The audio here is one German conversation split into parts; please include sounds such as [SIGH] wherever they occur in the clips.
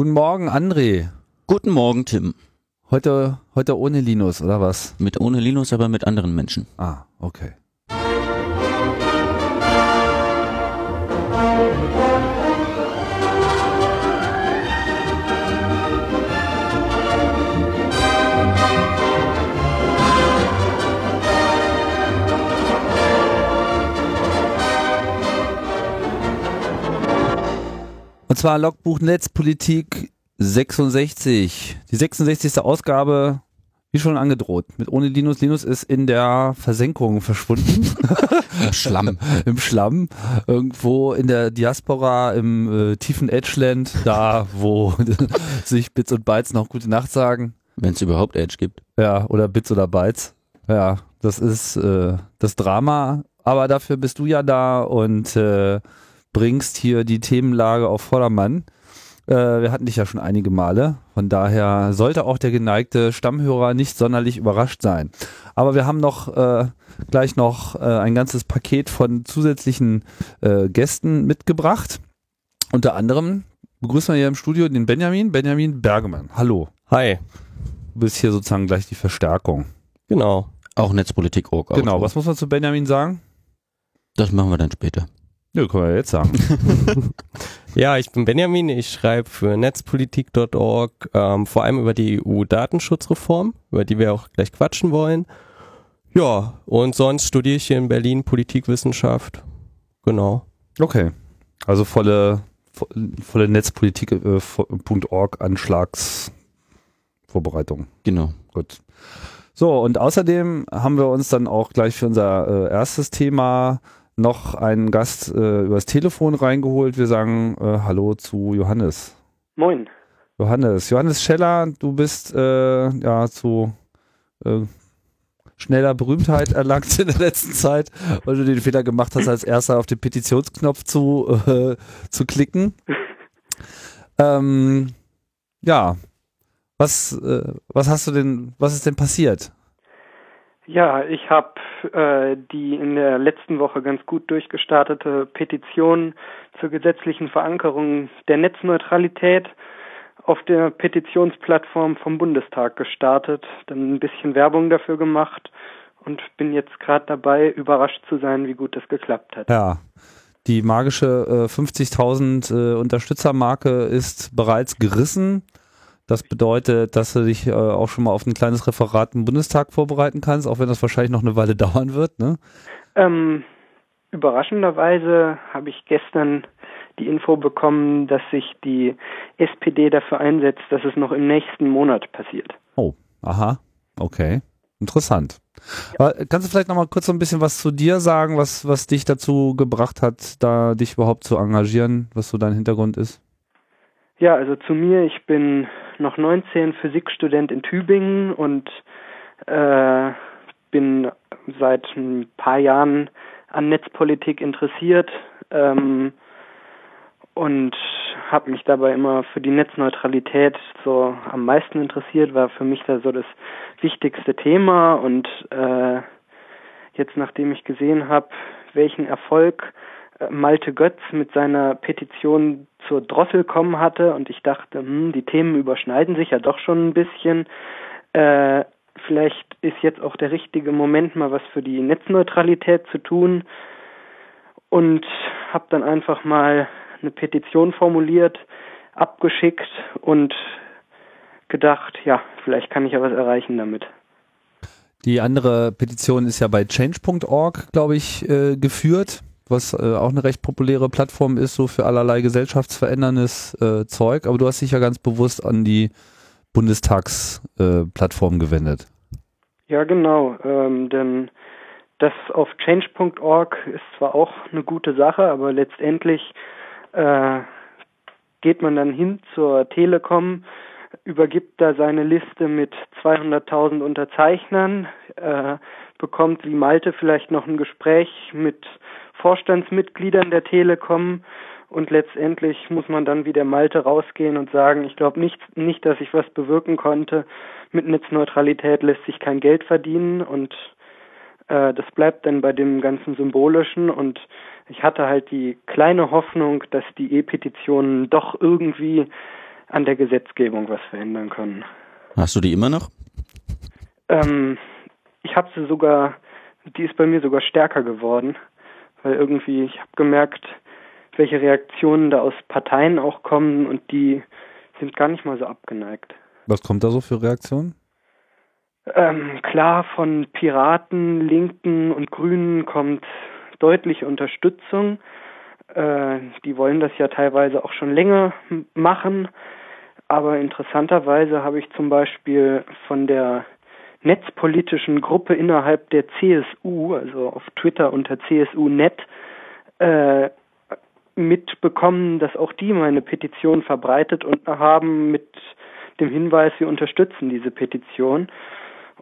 Guten Morgen, André. Guten Morgen, Tim. Heute, heute ohne Linus, oder was? Mit ohne Linus, aber mit anderen Menschen. Ah, okay. Und zwar Logbuch Netzpolitik 66. Die 66. Ausgabe, wie schon angedroht, mit ohne Linus. Linus ist in der Versenkung verschwunden. Im Schlamm. [LAUGHS] Im Schlamm. Irgendwo in der Diaspora im äh, tiefen Edgeland, da wo [LAUGHS] sich Bits und Bytes noch gute Nacht sagen. Wenn es überhaupt Edge gibt. Ja, oder Bits oder Bytes. Ja, das ist äh, das Drama. Aber dafür bist du ja da und äh, bringst hier die Themenlage auf Vordermann. Äh, wir hatten dich ja schon einige Male. Von daher sollte auch der geneigte Stammhörer nicht sonderlich überrascht sein. Aber wir haben noch äh, gleich noch äh, ein ganzes Paket von zusätzlichen äh, Gästen mitgebracht. Unter anderem begrüßen wir hier im Studio den Benjamin, Benjamin Bergemann. Hallo. Hi. Du bist hier sozusagen gleich die Verstärkung. Genau. Auch Netzpolitik.org. Genau, was muss man zu Benjamin sagen? Das machen wir dann später. Ja, können wir jetzt sagen. [LAUGHS] ja, ich bin Benjamin, ich schreibe für netzpolitik.org, ähm, vor allem über die EU-Datenschutzreform, über die wir auch gleich quatschen wollen. Ja, und sonst studiere ich hier in Berlin Politikwissenschaft. Genau. Okay. Also volle, volle Netzpolitik.org äh, Anschlagsvorbereitung. Genau. Gut. So, und außerdem haben wir uns dann auch gleich für unser äh, erstes Thema noch einen Gast äh, übers Telefon reingeholt. Wir sagen äh, Hallo zu Johannes. Moin. Johannes. Johannes Scheller, du bist äh, ja zu äh, schneller Berühmtheit erlangt in der letzten Zeit, weil du den Fehler gemacht hast, als erster auf den Petitionsknopf zu, äh, zu klicken. Ähm, ja, was, äh, was hast du denn, was ist denn passiert? Ja, ich habe äh, die in der letzten Woche ganz gut durchgestartete Petition zur gesetzlichen Verankerung der Netzneutralität auf der Petitionsplattform vom Bundestag gestartet, dann ein bisschen Werbung dafür gemacht und bin jetzt gerade dabei, überrascht zu sein, wie gut das geklappt hat. Ja, die magische äh, 50.000 äh, Unterstützermarke ist bereits gerissen. Das bedeutet, dass du dich äh, auch schon mal auf ein kleines Referat im Bundestag vorbereiten kannst, auch wenn das wahrscheinlich noch eine Weile [LAUGHS] dauern wird, ne? Ähm, überraschenderweise habe ich gestern die Info bekommen, dass sich die SPD dafür einsetzt, dass es noch im nächsten Monat passiert. Oh, aha, okay. Interessant. Ja. Kannst du vielleicht noch mal kurz so ein bisschen was zu dir sagen, was, was dich dazu gebracht hat, da dich überhaupt zu engagieren, was so dein Hintergrund ist? Ja, also zu mir, ich bin noch 19, Physikstudent in Tübingen und äh, bin seit ein paar Jahren an Netzpolitik interessiert ähm, und habe mich dabei immer für die Netzneutralität so am meisten interessiert, war für mich da so das wichtigste Thema und äh, jetzt nachdem ich gesehen habe, welchen Erfolg Malte Götz mit seiner Petition zur Drossel kommen hatte und ich dachte, hm, die Themen überschneiden sich ja doch schon ein bisschen. Äh, vielleicht ist jetzt auch der richtige Moment, mal was für die Netzneutralität zu tun und habe dann einfach mal eine Petition formuliert, abgeschickt und gedacht, ja, vielleicht kann ich ja was erreichen damit. Die andere Petition ist ja bei change.org, glaube ich, äh, geführt was äh, auch eine recht populäre Plattform ist, so für allerlei gesellschaftsveränderndes äh, Zeug. Aber du hast dich ja ganz bewusst an die Bundestagsplattform äh, gewendet. Ja, genau. Ähm, denn das auf change.org ist zwar auch eine gute Sache, aber letztendlich äh, geht man dann hin zur Telekom, übergibt da seine Liste mit 200.000 Unterzeichnern, äh, bekommt wie Malte vielleicht noch ein Gespräch mit Vorstandsmitgliedern der Telekom und letztendlich muss man dann wie der Malte rausgehen und sagen, ich glaube nicht, nicht, dass ich was bewirken konnte. Mit Netzneutralität lässt sich kein Geld verdienen und äh, das bleibt dann bei dem ganzen Symbolischen und ich hatte halt die kleine Hoffnung, dass die E-Petitionen doch irgendwie an der Gesetzgebung was verändern können. Hast du die immer noch? Ähm, ich habe sie sogar, die ist bei mir sogar stärker geworden, weil irgendwie ich habe gemerkt, welche Reaktionen da aus Parteien auch kommen und die sind gar nicht mal so abgeneigt. Was kommt da so für Reaktionen? Ähm, klar, von Piraten, Linken und Grünen kommt deutliche Unterstützung. Äh, die wollen das ja teilweise auch schon länger machen. Aber interessanterweise habe ich zum Beispiel von der netzpolitischen Gruppe innerhalb der CSU, also auf Twitter unter CSU-Net, äh, mitbekommen, dass auch die meine Petition verbreitet und haben mit dem Hinweis, sie unterstützen diese Petition.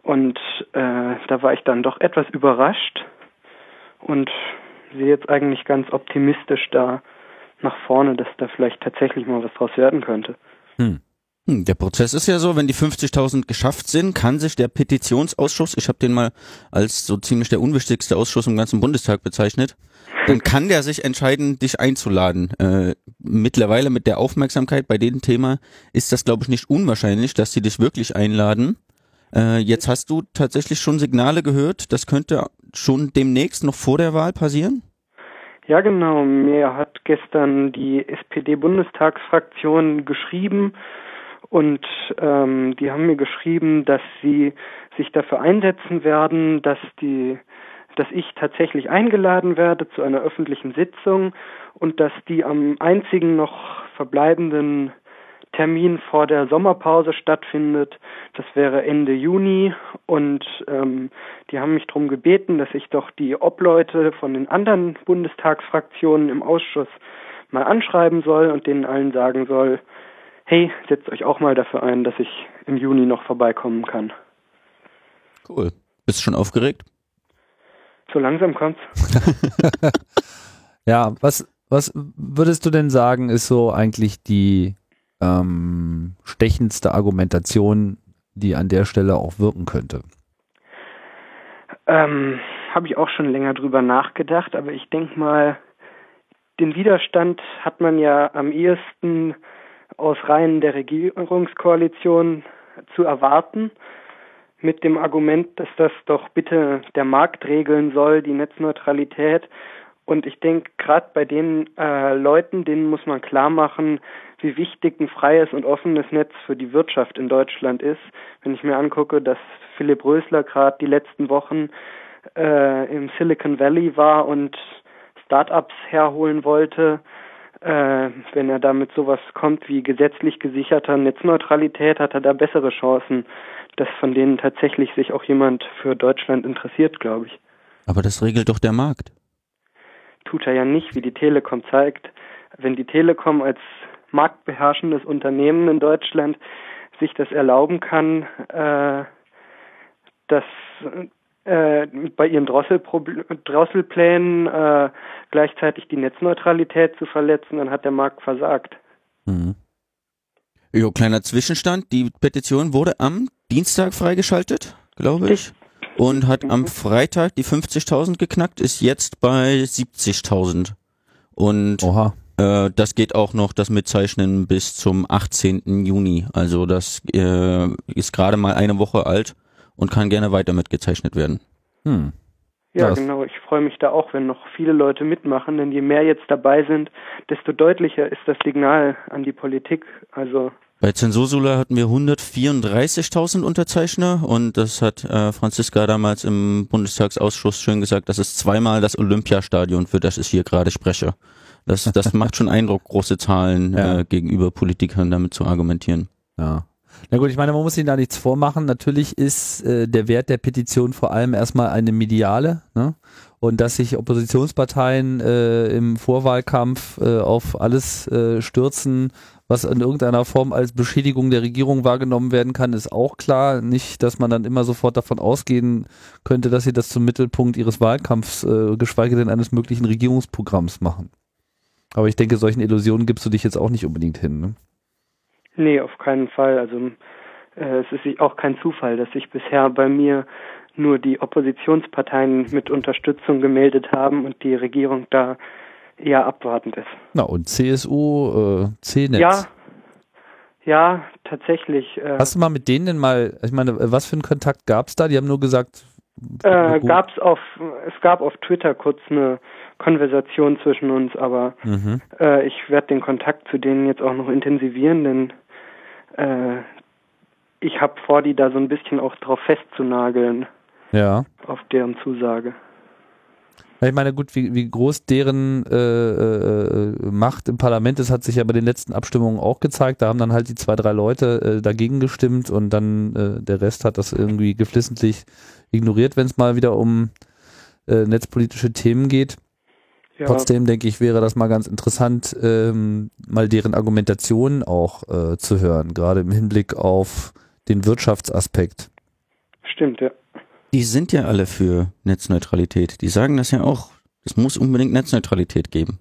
Und äh, da war ich dann doch etwas überrascht und sehe jetzt eigentlich ganz optimistisch da nach vorne, dass da vielleicht tatsächlich mal was draus werden könnte. Hm. Hm der Prozess ist ja so, wenn die 50.000 geschafft sind, kann sich der Petitionsausschuss, ich habe den mal als so ziemlich der unwichtigste Ausschuss im ganzen Bundestag bezeichnet, dann [LAUGHS] kann der sich entscheiden, dich einzuladen. Äh, mittlerweile mit der Aufmerksamkeit bei dem Thema ist das, glaube ich, nicht unwahrscheinlich, dass sie dich wirklich einladen. Äh, jetzt hast du tatsächlich schon Signale gehört, das könnte schon demnächst noch vor der Wahl passieren? Ja, genau. Mir hat gestern die SPD-Bundestagsfraktion geschrieben und ähm, die haben mir geschrieben, dass sie sich dafür einsetzen werden, dass die dass ich tatsächlich eingeladen werde zu einer öffentlichen Sitzung und dass die am einzigen noch verbleibenden Termin vor der Sommerpause stattfindet. Das wäre Ende Juni und ähm, die haben mich darum gebeten, dass ich doch die Obleute von den anderen Bundestagsfraktionen im Ausschuss mal anschreiben soll und denen allen sagen soll, hey, setzt euch auch mal dafür ein, dass ich im Juni noch vorbeikommen kann. Cool. Bist du schon aufgeregt? So langsam kommt's. [LAUGHS] ja, was, was würdest du denn sagen, ist so eigentlich die ähm, stechendste Argumentation, die an der Stelle auch wirken könnte? Ähm, Habe ich auch schon länger drüber nachgedacht, aber ich denke mal, den Widerstand hat man ja am ehesten aus Reihen der Regierungskoalition zu erwarten, mit dem Argument, dass das doch bitte der Markt regeln soll, die Netzneutralität. Und ich denke, gerade bei den äh, Leuten, denen muss man klar machen, wie wichtig ein freies und offenes Netz für die Wirtschaft in Deutschland ist. Wenn ich mir angucke, dass Philipp Rösler gerade die letzten Wochen äh, im Silicon Valley war und Startups herholen wollte, äh, wenn er damit sowas kommt wie gesetzlich gesicherter Netzneutralität, hat er da bessere Chancen, dass von denen tatsächlich sich auch jemand für Deutschland interessiert, glaube ich. Aber das regelt doch der Markt. Tut er ja nicht, wie die Telekom zeigt. Wenn die Telekom als marktbeherrschendes Unternehmen in Deutschland sich das erlauben kann, äh, dass äh, bei ihren Drosselplänen äh, gleichzeitig die Netzneutralität zu verletzen, dann hat der Markt versagt. Mhm. Jo, kleiner Zwischenstand. Die Petition wurde am Dienstag freigeschaltet, glaube ich. Und hat am Freitag die 50.000 geknackt, ist jetzt bei 70.000. Und Oha. Äh, das geht auch noch das Mitzeichnen bis zum 18. Juni. Also das äh, ist gerade mal eine Woche alt und kann gerne weiter mitgezeichnet werden. Hm. Ja, das. genau. Ich freue mich da auch, wenn noch viele Leute mitmachen, denn je mehr jetzt dabei sind, desto deutlicher ist das Signal an die Politik. Also bei Zensursula hatten wir 134.000 Unterzeichner und das hat äh, Franziska damals im Bundestagsausschuss schön gesagt, das ist zweimal das Olympiastadion, für das ich hier gerade spreche. Das, das [LAUGHS] macht schon Eindruck, große Zahlen ja. äh, gegenüber Politikern damit zu argumentieren. Ja. Na gut, ich meine, man muss ihnen da nichts vormachen. Natürlich ist äh, der Wert der Petition vor allem erstmal eine mediale. Ne? Und dass sich Oppositionsparteien äh, im Vorwahlkampf äh, auf alles äh, stürzen, was in irgendeiner Form als Beschädigung der Regierung wahrgenommen werden kann, ist auch klar. Nicht, dass man dann immer sofort davon ausgehen könnte, dass sie das zum Mittelpunkt ihres Wahlkampfs, äh, geschweige denn eines möglichen Regierungsprogramms machen. Aber ich denke, solchen Illusionen gibst du dich jetzt auch nicht unbedingt hin. Ne? Nee, auf keinen Fall. Also äh, es ist auch kein Zufall, dass sich bisher bei mir nur die Oppositionsparteien mit Unterstützung gemeldet haben und die Regierung da eher abwartend ist. Na und CSU, äh, CNetz. Ja, Ja, tatsächlich. Äh, Hast du mal mit denen denn mal, ich meine, was für einen Kontakt gab es da? Die haben nur gesagt, äh, gab's auf, es gab auf Twitter kurz eine Konversation zwischen uns, aber mhm. äh, ich werde den Kontakt zu denen jetzt auch noch intensivieren, denn äh, ich habe vor, die da so ein bisschen auch drauf festzunageln, ja. auf deren Zusage. Ich meine, gut, wie, wie groß deren äh, äh, Macht im Parlament ist, hat sich ja bei den letzten Abstimmungen auch gezeigt. Da haben dann halt die zwei, drei Leute äh, dagegen gestimmt und dann äh, der Rest hat das irgendwie geflissentlich ignoriert, wenn es mal wieder um äh, netzpolitische Themen geht. Ja, Trotzdem denke ich, wäre das mal ganz interessant, ähm, mal deren Argumentation auch äh, zu hören, gerade im Hinblick auf den Wirtschaftsaspekt. stimmt, ja. Die sind ja alle für Netzneutralität. Die sagen das ja auch. Es muss unbedingt Netzneutralität geben.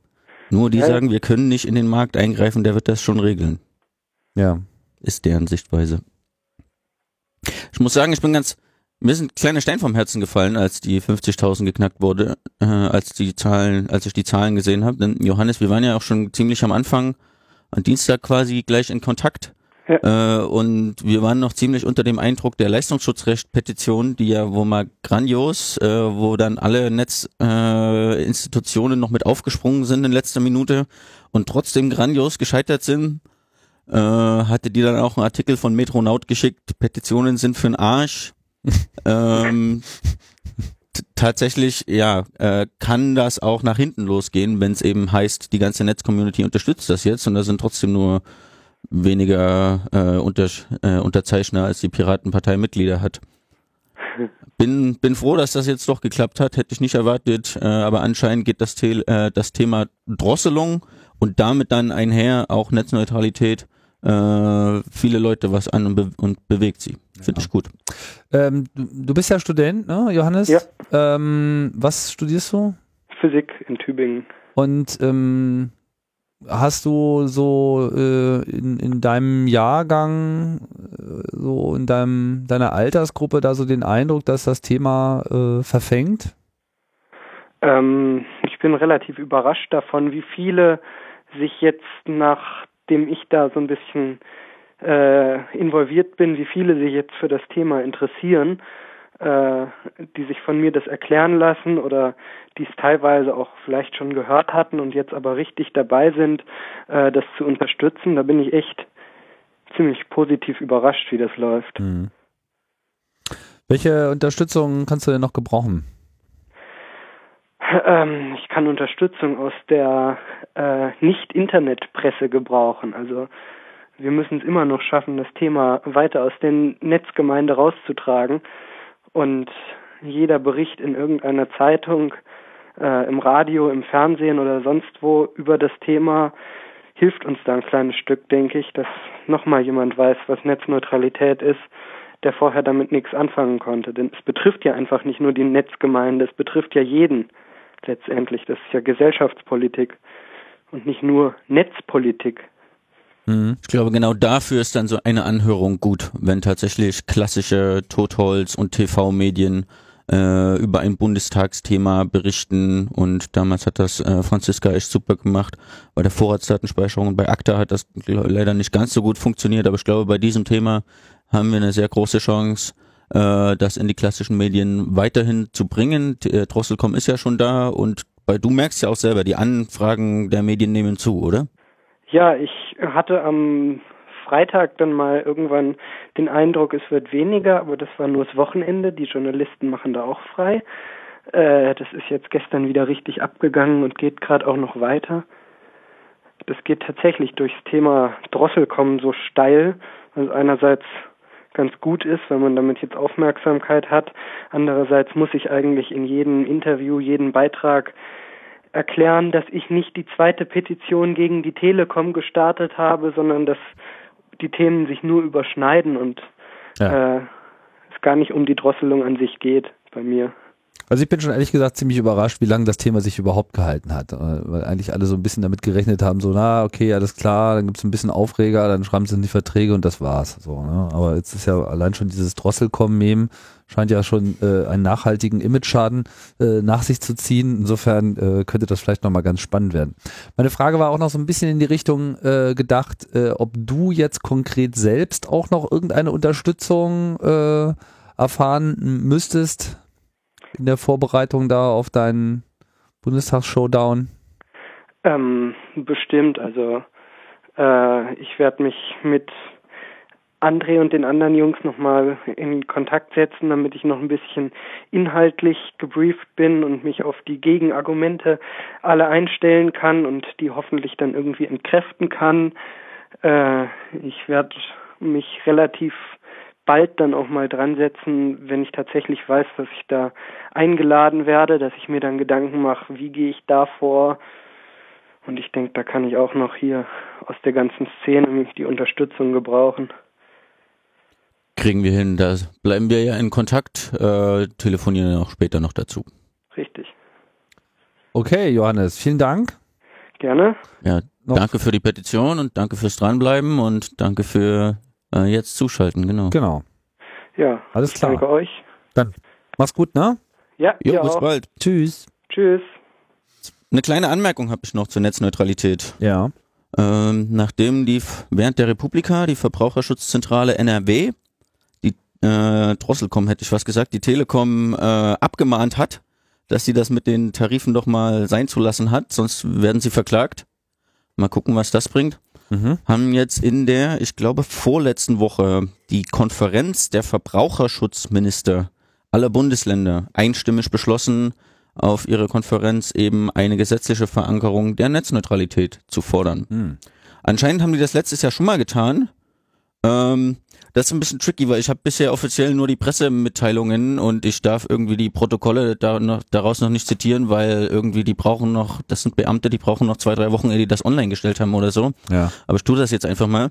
Nur die Ja. sagen, wir können nicht in den Markt eingreifen, der wird das schon regeln. Ja. Ist deren Sichtweise. Ich muss sagen, ich bin ganz, mir ist ein kleiner Stein vom Herzen gefallen, als die 50.000 geknackt wurde, äh, als die Zahlen, als ich die Zahlen gesehen habe. Denn Johannes, wir waren ja auch schon ziemlich am Anfang, am Dienstag quasi gleich in Kontakt. Äh, und wir waren noch ziemlich unter dem Eindruck der Leistungsschutzrecht-Petition, die ja wo mal grandios, äh, wo dann alle Netzinstitutionen äh, noch mit aufgesprungen sind in letzter Minute und trotzdem grandios gescheitert sind. Äh, hatte die dann auch einen Artikel von Metronaut geschickt, Petitionen sind für den Arsch. [LAUGHS] ähm, tatsächlich, ja, äh, kann das auch nach hinten losgehen, wenn es eben heißt, die ganze Netzcommunity unterstützt das jetzt und da sind trotzdem nur weniger äh, unter, äh, Unterzeichner als die Piratenpartei Mitglieder hat. Bin, bin froh, dass das jetzt doch geklappt hat, hätte ich nicht erwartet, äh, aber anscheinend geht das, Tel- äh, das Thema Drosselung und damit dann einher auch Netzneutralität äh, viele Leute was an und, be und bewegt sie. Finde ich gut. Ähm, du, du bist ja Student, ne, Johannes? Ja. Ähm, was studierst du? Physik in Tübingen. Und ähm, hast du so äh, in, in deinem Jahrgang, äh, so in deinem deiner Altersgruppe da so den Eindruck, dass das Thema äh, verfängt? Ähm, ich bin relativ überrascht davon, wie viele sich jetzt, nachdem ich da so ein bisschen äh, involviert bin, wie viele sich jetzt für das Thema interessieren, äh, die sich von mir das erklären lassen oder die es teilweise auch vielleicht schon gehört hatten und jetzt aber richtig dabei sind, äh, das zu unterstützen. Da bin ich echt ziemlich positiv überrascht, wie das läuft. Hm. Welche Unterstützung kannst du denn noch gebrauchen? Ähm, ich kann Unterstützung aus der äh, Nicht-Internet-Presse gebrauchen. Also wir müssen es immer noch schaffen, das Thema weiter aus den Netzgemeinde rauszutragen. Und jeder Bericht in irgendeiner Zeitung, äh, im Radio, im Fernsehen oder sonst wo über das Thema hilft uns da ein kleines Stück, denke ich, dass nochmal jemand weiß, was Netzneutralität ist, der vorher damit nichts anfangen konnte. Denn es betrifft ja einfach nicht nur die Netzgemeinde, es betrifft ja jeden letztendlich. Das ist ja Gesellschaftspolitik und nicht nur Netzpolitik. Mhm. Ich glaube, genau dafür ist dann so eine Anhörung gut, wenn tatsächlich klassische Totholz- und TV-Medien äh, über ein Bundestagsthema berichten und damals hat das äh, Franziska echt super gemacht. Bei der Vorratsdatenspeicherung und bei ACTA hat das leider nicht ganz so gut funktioniert, aber ich glaube, bei diesem Thema haben wir eine sehr große Chance, äh, das in die klassischen Medien weiterhin zu bringen. Äh, Drosselcom ist ja schon da und bei, du merkst ja auch selber, die Anfragen der Medien nehmen zu, oder? Ja, ich hatte am Freitag dann mal irgendwann den Eindruck, es wird weniger, aber das war nur das Wochenende. Die Journalisten machen da auch frei. Äh, das ist jetzt gestern wieder richtig abgegangen und geht gerade auch noch weiter. Das geht tatsächlich durchs Thema Drosselkommen so steil, was einerseits ganz gut ist, wenn man damit jetzt Aufmerksamkeit hat. Andererseits muss ich eigentlich in jedem Interview, jeden Beitrag erklären, dass ich nicht die zweite Petition gegen die Telekom gestartet habe, sondern dass die Themen sich nur überschneiden und Ja. äh, es gar nicht um die Drosselung an sich geht bei mir. Also ich bin schon ehrlich gesagt ziemlich überrascht, wie lange das Thema sich überhaupt gehalten hat. Äh, Weil eigentlich alle so ein bisschen damit gerechnet haben, so, na, okay, alles klar, dann gibt's ein bisschen Aufreger, dann schreiben sie in die Verträge und das war's. So, ne? Aber jetzt ist ja allein schon dieses Drosselkommen-Mem scheint ja schon äh, einen nachhaltigen Image-Schaden äh, nach sich zu ziehen. Insofern äh, könnte das vielleicht nochmal ganz spannend werden. Meine Frage war auch noch so ein bisschen in die Richtung äh, gedacht, äh, ob du jetzt konkret selbst auch noch irgendeine Unterstützung äh, erfahren müsstest in der Vorbereitung da auf deinen Bundestagsshowdown? Ähm, bestimmt, also äh, ich werde mich mit André und den anderen Jungs nochmal in Kontakt setzen, damit ich noch ein bisschen inhaltlich gebrieft bin und mich auf die Gegenargumente alle einstellen kann und die hoffentlich dann irgendwie entkräften kann. Äh, ich werde mich relativ bald dann auch mal dran setzen, wenn ich tatsächlich weiß, dass ich da eingeladen werde, dass ich mir dann Gedanken mache, wie gehe ich da vor. Und ich denke, da kann ich auch noch hier aus der ganzen Szene die Unterstützung gebrauchen. Kriegen wir hin, da bleiben wir ja in Kontakt, äh, telefonieren auch später noch dazu. Richtig. Okay, Johannes, vielen Dank. Gerne. Ja, danke für die Petition und danke fürs Dranbleiben und danke für äh, jetzt zuschalten, genau. Genau. Ja, Alles ich klar. danke euch. Mach's gut, ne? Ja, Jo, bis auch. bald. Tschüss. Tschüss. Eine kleine Anmerkung habe ich noch zur Netzneutralität. Ja. Ähm, nachdem die während der Republika die Verbraucherschutzzentrale NRW, die äh, Drosselcom hätte ich was gesagt, die Telekom äh, abgemahnt hat, dass sie das mit den Tarifen doch mal sein zu lassen hat, sonst werden sie verklagt. Mal gucken, was das bringt. Mhm. Haben jetzt in der, ich glaube, vorletzten Woche die Konferenz der Verbraucherschutzminister aller Bundesländer einstimmig beschlossen, auf ihre Konferenz eben eine gesetzliche Verankerung der Netzneutralität zu fordern. Hm. Anscheinend haben die das letztes Jahr schon mal getan. Ähm, das ist ein bisschen tricky, weil ich habe bisher offiziell nur die Pressemitteilungen und ich darf irgendwie die Protokolle da noch, daraus noch nicht zitieren, weil irgendwie die brauchen noch, das sind Beamte, die brauchen noch zwei, drei Wochen, ehe die das online gestellt haben oder so. Ja. Aber ich tue das jetzt einfach mal.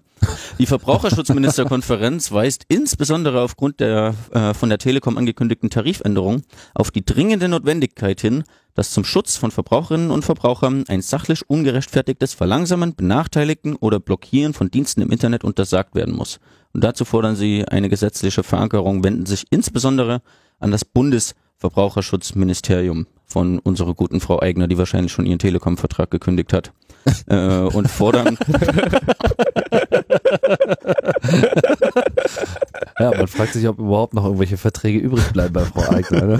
Die Verbraucherschutzministerkonferenz [LAUGHS] weist insbesondere aufgrund der äh, von der Telekom angekündigten Tarifänderung auf die dringende Notwendigkeit hin, dass zum Schutz von Verbraucherinnen und Verbrauchern ein sachlich ungerechtfertigtes Verlangsamen, Benachteiligen oder Blockieren von Diensten im Internet untersagt werden muss. Und dazu fordern sie eine gesetzliche Verankerung, wenden sich insbesondere an das Bundesverbraucherschutzministerium von unserer guten Frau Eigner, die wahrscheinlich schon ihren Telekom-Vertrag gekündigt hat, [LAUGHS] äh, und fordern [LAUGHS] Ja, man fragt sich, ob überhaupt noch irgendwelche Verträge übrig bleiben bei Frau Eigner. Ne?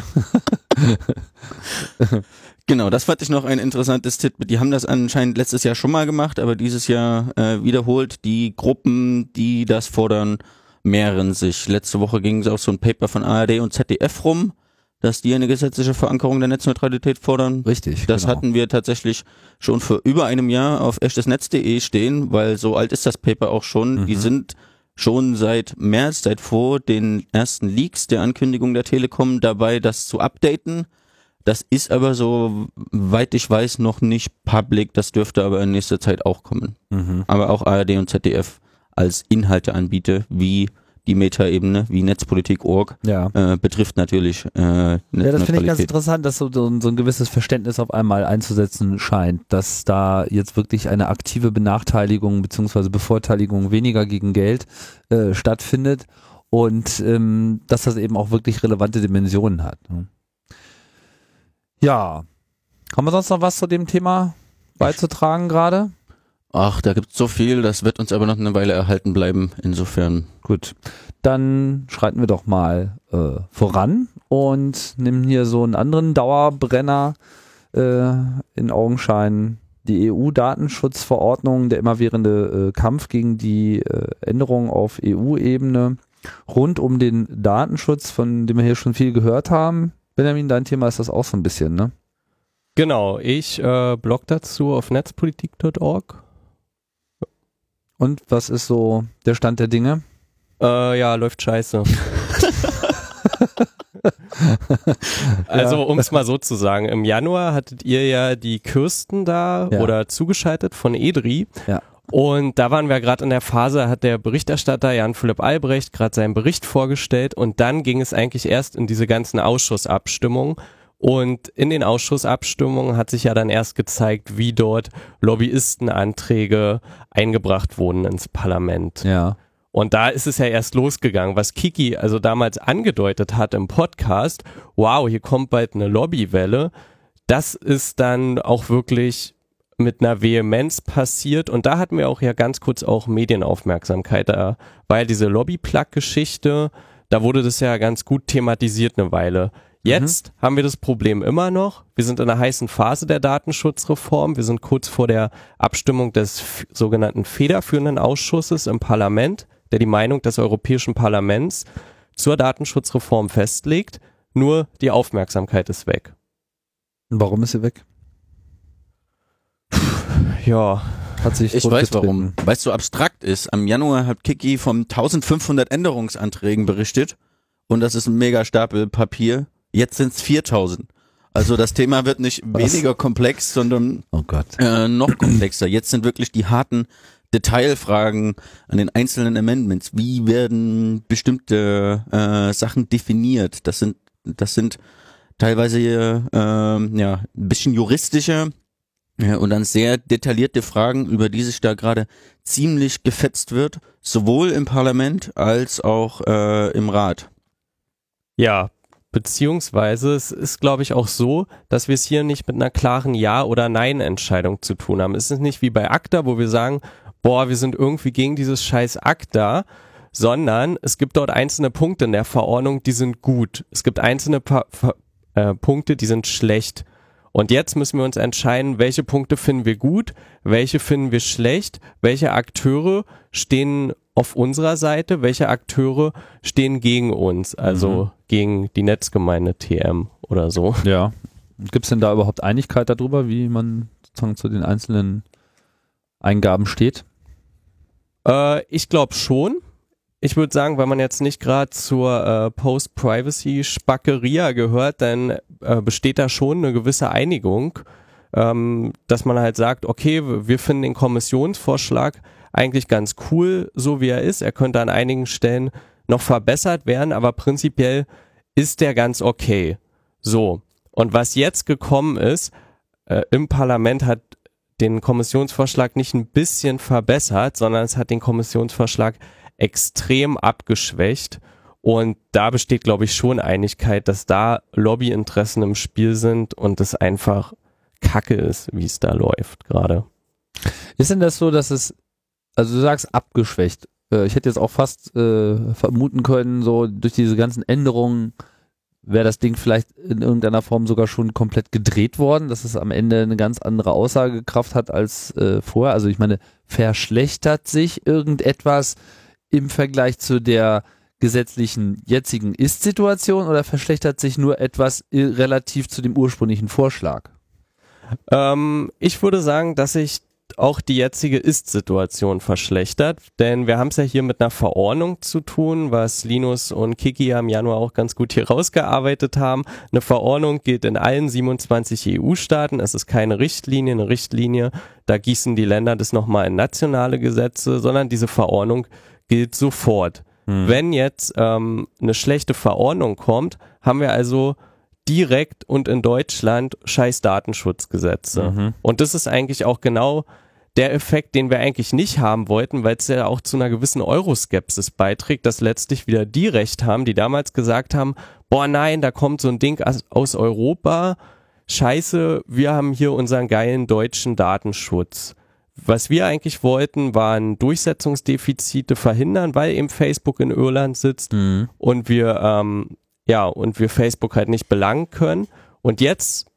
[LAUGHS] Genau, das fand ich noch ein interessantes Tipp. Die haben das anscheinend letztes Jahr schon mal gemacht, aber dieses Jahr äh, wiederholt. Die Gruppen, die das fordern, mehren sich. Letzte Woche ging es auch so ein Paper von ARD und ZDF rum, dass die eine gesetzliche Verankerung der Netzneutralität fordern. Richtig. Das genau. hatten wir tatsächlich schon vor über einem Jahr auf echtesnetz.de stehen, weil so alt ist das Paper auch schon. Die Mhm. sind schon seit März, seit vor den ersten Leaks der Ankündigung der Telekom dabei, das zu updaten. Das ist aber so, weit ich weiß, noch nicht public. Das dürfte aber in nächster Zeit auch kommen. Mhm. Aber auch ARD und ZDF als Inhalteanbieter wie die Metaebene, wie Netzpolitik.org, Ja. äh, betrifft natürlich äh, Ja, das finde ich ganz interessant, dass so, so, ein- gewisses Verständnis auf einmal einzusetzen scheint, dass da jetzt wirklich eine aktive Benachteiligung beziehungsweise Bevorteiligung weniger gegen Geld äh, stattfindet und ähm, dass das eben auch wirklich relevante Dimensionen hat. Ne? Ja, haben wir sonst noch was zu dem Thema beizutragen gerade? Ach, da gibt's so viel, das wird uns aber noch eine Weile erhalten bleiben. Insofern. Gut, dann schreiten wir doch mal äh, voran und nehmen hier so einen anderen Dauerbrenner äh, in Augenschein. Die EU-Datenschutzverordnung, der immerwährende äh, Kampf gegen die äh, Änderungen auf EU-Ebene rund um den Datenschutz, von dem wir hier schon viel gehört haben. Benjamin, dein Thema ist das auch so ein bisschen, ne? Genau, ich äh, blog dazu auf netzpolitik.org. Und was ist so der Stand der Dinge? Äh, ja, läuft scheiße. [LAUGHS] [LAUGHS] also, um es mal so zu sagen, im Januar hattet ihr ja die Kürsten da Ja. oder zugeschaltet von EDRI. Ja. Und da waren wir gerade in der Phase, hat der Berichterstatter Jan-Philipp Albrecht gerade seinen Bericht vorgestellt und dann ging es eigentlich erst in diese ganzen Ausschussabstimmungen, Und in den Ausschussabstimmungen hat sich ja dann erst gezeigt, wie dort Lobbyistenanträge eingebracht wurden ins Parlament. Ja. Und da ist es ja erst losgegangen, was Kiki also damals angedeutet hat im Podcast. Wow, hier kommt bald eine Lobbywelle. Das ist dann auch wirklich mit einer Vehemenz passiert und da hatten wir auch ja ganz kurz auch Medienaufmerksamkeit da, weil diese Lobby-Plug-Geschichte, da wurde das ja ganz gut thematisiert eine Weile. Jetzt mhm. haben wir das Problem immer noch. Wir sind in einer heißen Phase der Datenschutzreform. Wir sind kurz vor der Abstimmung des sogenannten federführenden Ausschusses im Parlament, der die Meinung des Europäischen Parlaments zur Datenschutzreform festlegt. Nur die Aufmerksamkeit ist weg. Warum ist sie weg? Ja. Hat sich ich weiß warum. Weil es so abstrakt ist. Am Januar hat Kiki von 1500 Änderungsanträgen berichtet und das ist ein mega Stapel Papier. Jetzt sind es 4000. Also das Thema wird nicht Was? weniger komplex, sondern oh äh, noch komplexer. Jetzt sind wirklich die harten Detailfragen an den einzelnen Amendments. Wie werden bestimmte äh, Sachen definiert? Das sind das sind teilweise äh, ja ein bisschen juristische ja, und dann sehr detaillierte Fragen, über die sich da gerade ziemlich gefetzt wird, sowohl im Parlament als auch äh, im Rat. Ja, beziehungsweise es ist, glaube ich, auch so, dass wir es hier nicht mit einer klaren Ja- oder Nein-Entscheidung zu tun haben. Es ist nicht wie bei ACTA, wo wir sagen, boah, wir sind irgendwie gegen dieses scheiß ACTA, sondern es gibt dort einzelne Punkte in der Verordnung, die sind gut. Es gibt einzelne pa äh, Punkte, die sind schlecht. Und jetzt müssen wir uns entscheiden, welche Punkte finden wir gut, welche finden wir schlecht, welche Akteure stehen auf unserer Seite, welche Akteure stehen gegen uns, also mhm. gegen die Netzgemeinde TM oder so. Ja. Gibt es denn da überhaupt Einigkeit darüber, wie man sozusagen zu den einzelnen Eingaben steht? Äh, ich glaube schon. Ich würde sagen, weil man jetzt nicht gerade zur äh, Post-Privacy-Spackeria gehört, dann äh, besteht da schon eine gewisse Einigung, ähm, dass man halt sagt, okay, wir finden den Kommissionsvorschlag eigentlich ganz cool, so wie er ist. Er könnte an einigen Stellen noch verbessert werden, aber prinzipiell ist der ganz okay. So. Und was jetzt gekommen ist, äh, im Parlament hat den Kommissionsvorschlag nicht ein bisschen verbessert, sondern es hat den Kommissionsvorschlag extrem abgeschwächt. Und da besteht, glaube ich, schon Einigkeit, dass da Lobbyinteressen im Spiel sind und es einfach Kacke ist, wie es da läuft gerade. Ist denn das so, dass es, also du sagst abgeschwächt. Äh, ich hätte jetzt auch fast äh, vermuten können, so durch diese ganzen Änderungen wäre das Ding vielleicht in irgendeiner Form sogar schon komplett gedreht worden, dass es am Ende eine ganz andere Aussagekraft hat als äh, vorher. Also ich meine, verschlechtert sich irgendetwas im Vergleich zu der gesetzlichen jetzigen Ist-Situation oder verschlechtert sich nur etwas relativ zu dem ursprünglichen Vorschlag? Ähm, ich würde sagen, dass sich auch die jetzige Ist-Situation verschlechtert, denn wir haben es ja hier mit einer Verordnung zu tun, was Linus und Kiki ja im Januar auch ganz gut hier rausgearbeitet haben. Eine Verordnung gilt in allen 27 EU-Staaten, es ist keine Richtlinie, eine Richtlinie, da gießen die Länder das nochmal in nationale Gesetze, sondern diese Verordnung gilt sofort. Hm. Wenn jetzt ähm, eine schlechte Verordnung kommt, haben wir also direkt und in Deutschland scheiß Datenschutzgesetze. Mhm. Und das ist eigentlich auch genau der Effekt, den wir eigentlich nicht haben wollten, weil es ja auch zu einer gewissen Euroskepsis beiträgt, dass letztlich wieder die Recht haben, die damals gesagt haben, boah nein, da kommt so ein Ding aus Europa, scheiße, wir haben hier unseren geilen deutschen Datenschutz. Was wir eigentlich wollten, waren Durchsetzungsdefizite verhindern, weil eben Facebook in Irland sitzt mhm. und wir ähm, ja und wir Facebook halt nicht belangen können. Und jetzt,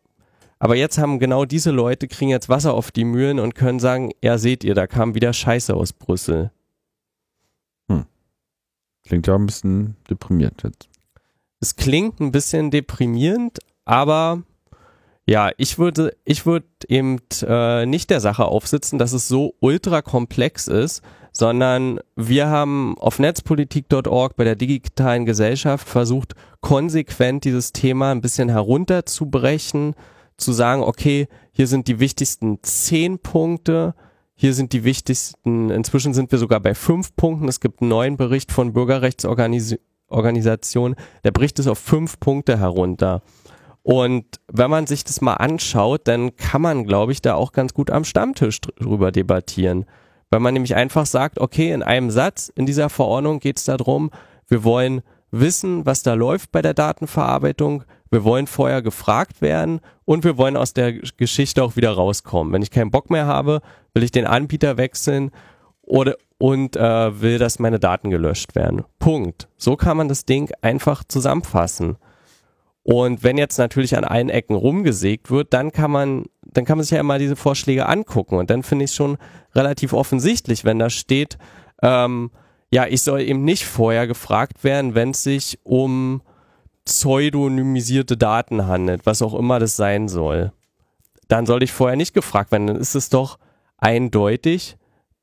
aber jetzt haben genau diese Leute kriegen jetzt Wasser auf die Mühlen und können sagen, ja seht ihr, da kam wieder Scheiße aus Brüssel. Hm. Klingt ja ein bisschen deprimierend jetzt. Es klingt ein bisschen deprimierend, aber ja, ich würde, ich würde eben äh, nicht der Sache aufsitzen, dass es so ultra komplex ist, sondern wir haben auf netzpolitik.org bei der digitalen Gesellschaft versucht, konsequent dieses Thema ein bisschen herunterzubrechen, zu sagen, okay, hier sind die wichtigsten zehn Punkte, hier sind die wichtigsten, inzwischen sind wir sogar bei fünf Punkten. Es gibt einen neuen Bericht von Bürgerrechtsorganisationen, der bricht es auf fünf Punkte herunter. Und wenn man sich das mal anschaut, dann kann man, glaube ich, da auch ganz gut am Stammtisch drüber debattieren. Weil man nämlich einfach sagt, okay, in einem Satz in dieser Verordnung geht es darum, wir wollen wissen, was da läuft bei der Datenverarbeitung, wir wollen vorher gefragt werden und wir wollen aus der Geschichte auch wieder rauskommen. Wenn ich keinen Bock mehr habe, will ich den Anbieter wechseln oder und äh, will, dass meine Daten gelöscht werden. Punkt. So kann man das Ding einfach zusammenfassen. Und wenn jetzt natürlich an allen Ecken rumgesägt wird, dann kann man, dann kann man sich ja immer diese Vorschläge angucken. Und dann finde ich es schon relativ offensichtlich, wenn da steht, ähm, ja, ich soll eben nicht vorher gefragt werden, wenn es sich um pseudonymisierte Daten handelt, was auch immer das sein soll. Dann sollte ich vorher nicht gefragt werden. Dann ist es doch eindeutig,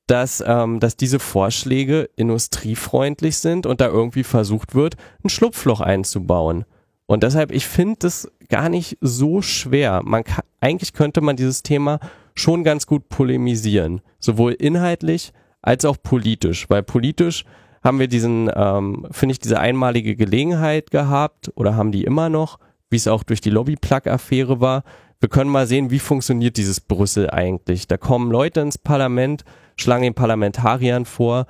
dass, ähm, dass diese Vorschläge industriefreundlich sind und da irgendwie versucht wird, ein Schlupfloch einzubauen. Und deshalb, ich finde das gar nicht so schwer. Man kann, eigentlich könnte man dieses Thema schon ganz gut polemisieren. Sowohl inhaltlich als auch politisch. Weil politisch haben wir diesen, ähm, finde ich, diese einmalige Gelegenheit gehabt oder haben die immer noch, wie es auch durch die Lobby-Plug-Affäre war. Wir können mal sehen, wie funktioniert dieses Brüssel eigentlich. Da kommen Leute ins Parlament, schlagen den Parlamentariern vor,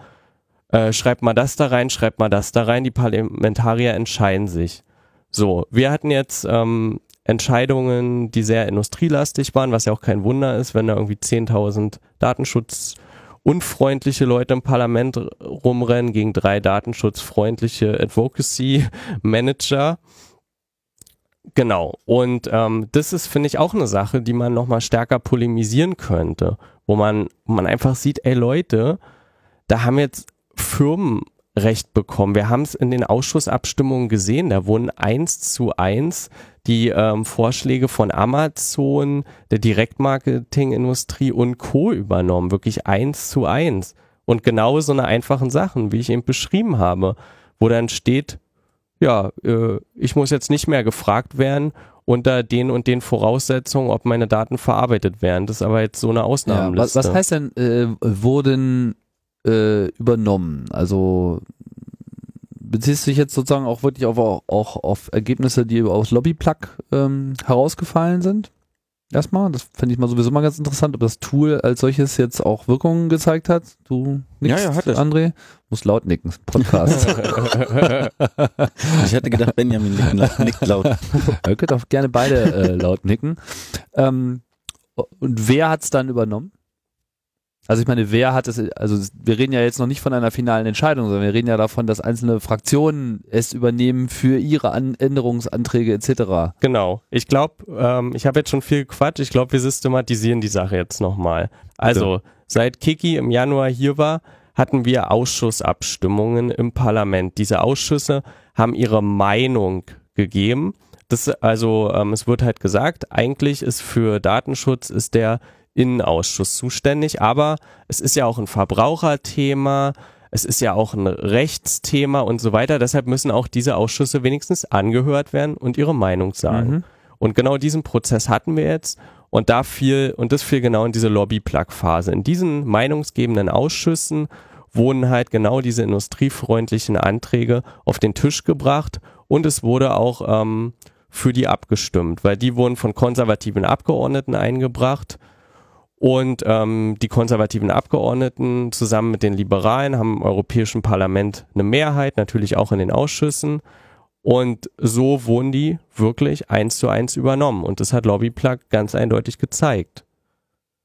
äh, schreibt mal das da rein, schreibt mal das da rein, die Parlamentarier entscheiden sich. So, wir hatten jetzt ähm, Entscheidungen, die sehr industrielastig waren, was ja auch kein Wunder ist, wenn da irgendwie 10.000 Datenschutz unfreundliche Leute im Parlament rumrennen gegen drei datenschutzfreundliche Advocacy Manager. Genau. Und ähm, das ist, finde ich, auch eine Sache, die man nochmal stärker polemisieren könnte, wo man, wo man einfach sieht, ey Leute, da haben jetzt Firmen Recht bekommen. Wir haben es in den Ausschussabstimmungen gesehen, da wurden eins zu eins die ähm, Vorschläge von Amazon, der Direktmarketingindustrie und Co. übernommen, wirklich eins zu eins. Und genau so eine einfachen Sachen, wie ich eben beschrieben habe, wo dann steht, ja, äh, ich muss jetzt nicht mehr gefragt werden unter den und den Voraussetzungen, ob meine Daten verarbeitet werden. Das ist aber jetzt so eine Ausnahmeliste. Ja, was, was heißt denn, äh, wurden äh, übernommen? Also beziehst du dich jetzt sozusagen auch wirklich auf, auch auf Ergebnisse, die aus Lobbyplug ähm, herausgefallen sind? Erstmal, das fände ich mal sowieso mal ganz interessant, ob das Tool als solches jetzt auch Wirkungen gezeigt hat. Du nickst, ja, ja, hat es. André? Muss laut nicken, Podcast. [LAUGHS] ich hätte gedacht, Benjamin nickt laut. Ihr könnt auch gerne beide äh, laut nicken. Ähm, und wer hat es dann übernommen? Also ich meine, wer hat es, also wir reden ja jetzt noch nicht von einer finalen Entscheidung, sondern wir reden ja davon, dass einzelne Fraktionen es übernehmen für ihre An Änderungsanträge etc. Genau. Ich glaube, ähm, ich habe jetzt schon viel Quatsch, ich glaube, wir systematisieren die Sache jetzt nochmal. Also, seit Kiki im Januar hier war, hatten wir Ausschussabstimmungen im Parlament. Diese Ausschüsse haben ihre Meinung gegeben. Das, also ähm, es wird halt gesagt, eigentlich ist für Datenschutz ist der Innenausschuss zuständig, aber es ist ja auch ein Verbraucherthema, es ist ja auch ein Rechtsthema und so weiter. Deshalb müssen auch diese Ausschüsse wenigstens angehört werden und ihre Meinung sagen. Mhm. Und genau diesen Prozess hatten wir jetzt und da fiel, und das fiel genau in diese Lobby-Plug-Phase. In diesen meinungsgebenden Ausschüssen wurden halt genau diese industriefreundlichen Anträge auf den Tisch gebracht und es wurde auch ähm, für die abgestimmt, weil die wurden von konservativen Abgeordneten eingebracht und ähm, die konservativen Abgeordneten zusammen mit den Liberalen haben im Europäischen Parlament eine Mehrheit, natürlich auch in den Ausschüssen. Und so wurden die wirklich eins zu eins übernommen. Und das hat Lobbyplug ganz eindeutig gezeigt.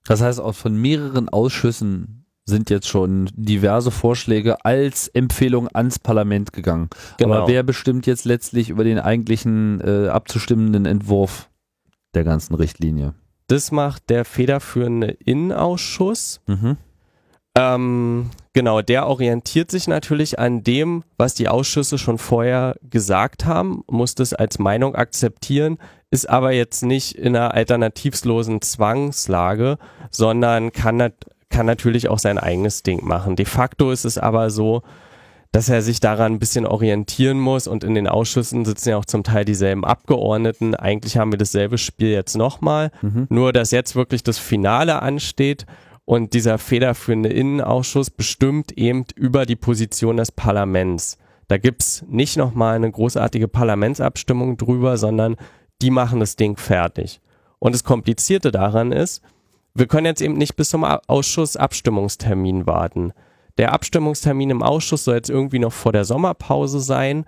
Das heißt, auch von mehreren Ausschüssen sind jetzt schon diverse Vorschläge als Empfehlung ans Parlament gegangen. Genau. Aber wer bestimmt jetzt letztlich über den eigentlichen äh, abzustimmenden Entwurf der ganzen Richtlinie? Das macht der federführende Innenausschuss. Mhm. Ähm, genau, der orientiert sich natürlich an dem, was die Ausschüsse schon vorher gesagt haben, muss das als Meinung akzeptieren, ist aber jetzt nicht in einer alternativslosen Zwangslage, sondern kann, kann natürlich auch sein eigenes Ding machen. De facto ist es aber so, dass er sich daran ein bisschen orientieren muss und in den Ausschüssen sitzen ja auch zum Teil dieselben Abgeordneten. Eigentlich haben wir dasselbe Spiel jetzt nochmal, mhm. nur dass jetzt wirklich das Finale ansteht und dieser federführende Innenausschuss bestimmt eben über die Position des Parlaments. Da gibt's nicht nochmal eine großartige Parlamentsabstimmung drüber, sondern die machen das Ding fertig. Und das Komplizierte daran ist, wir können jetzt eben nicht bis zum Ausschuss Abstimmungstermin warten. Der Abstimmungstermin im Ausschuss soll jetzt irgendwie noch vor der Sommerpause sein,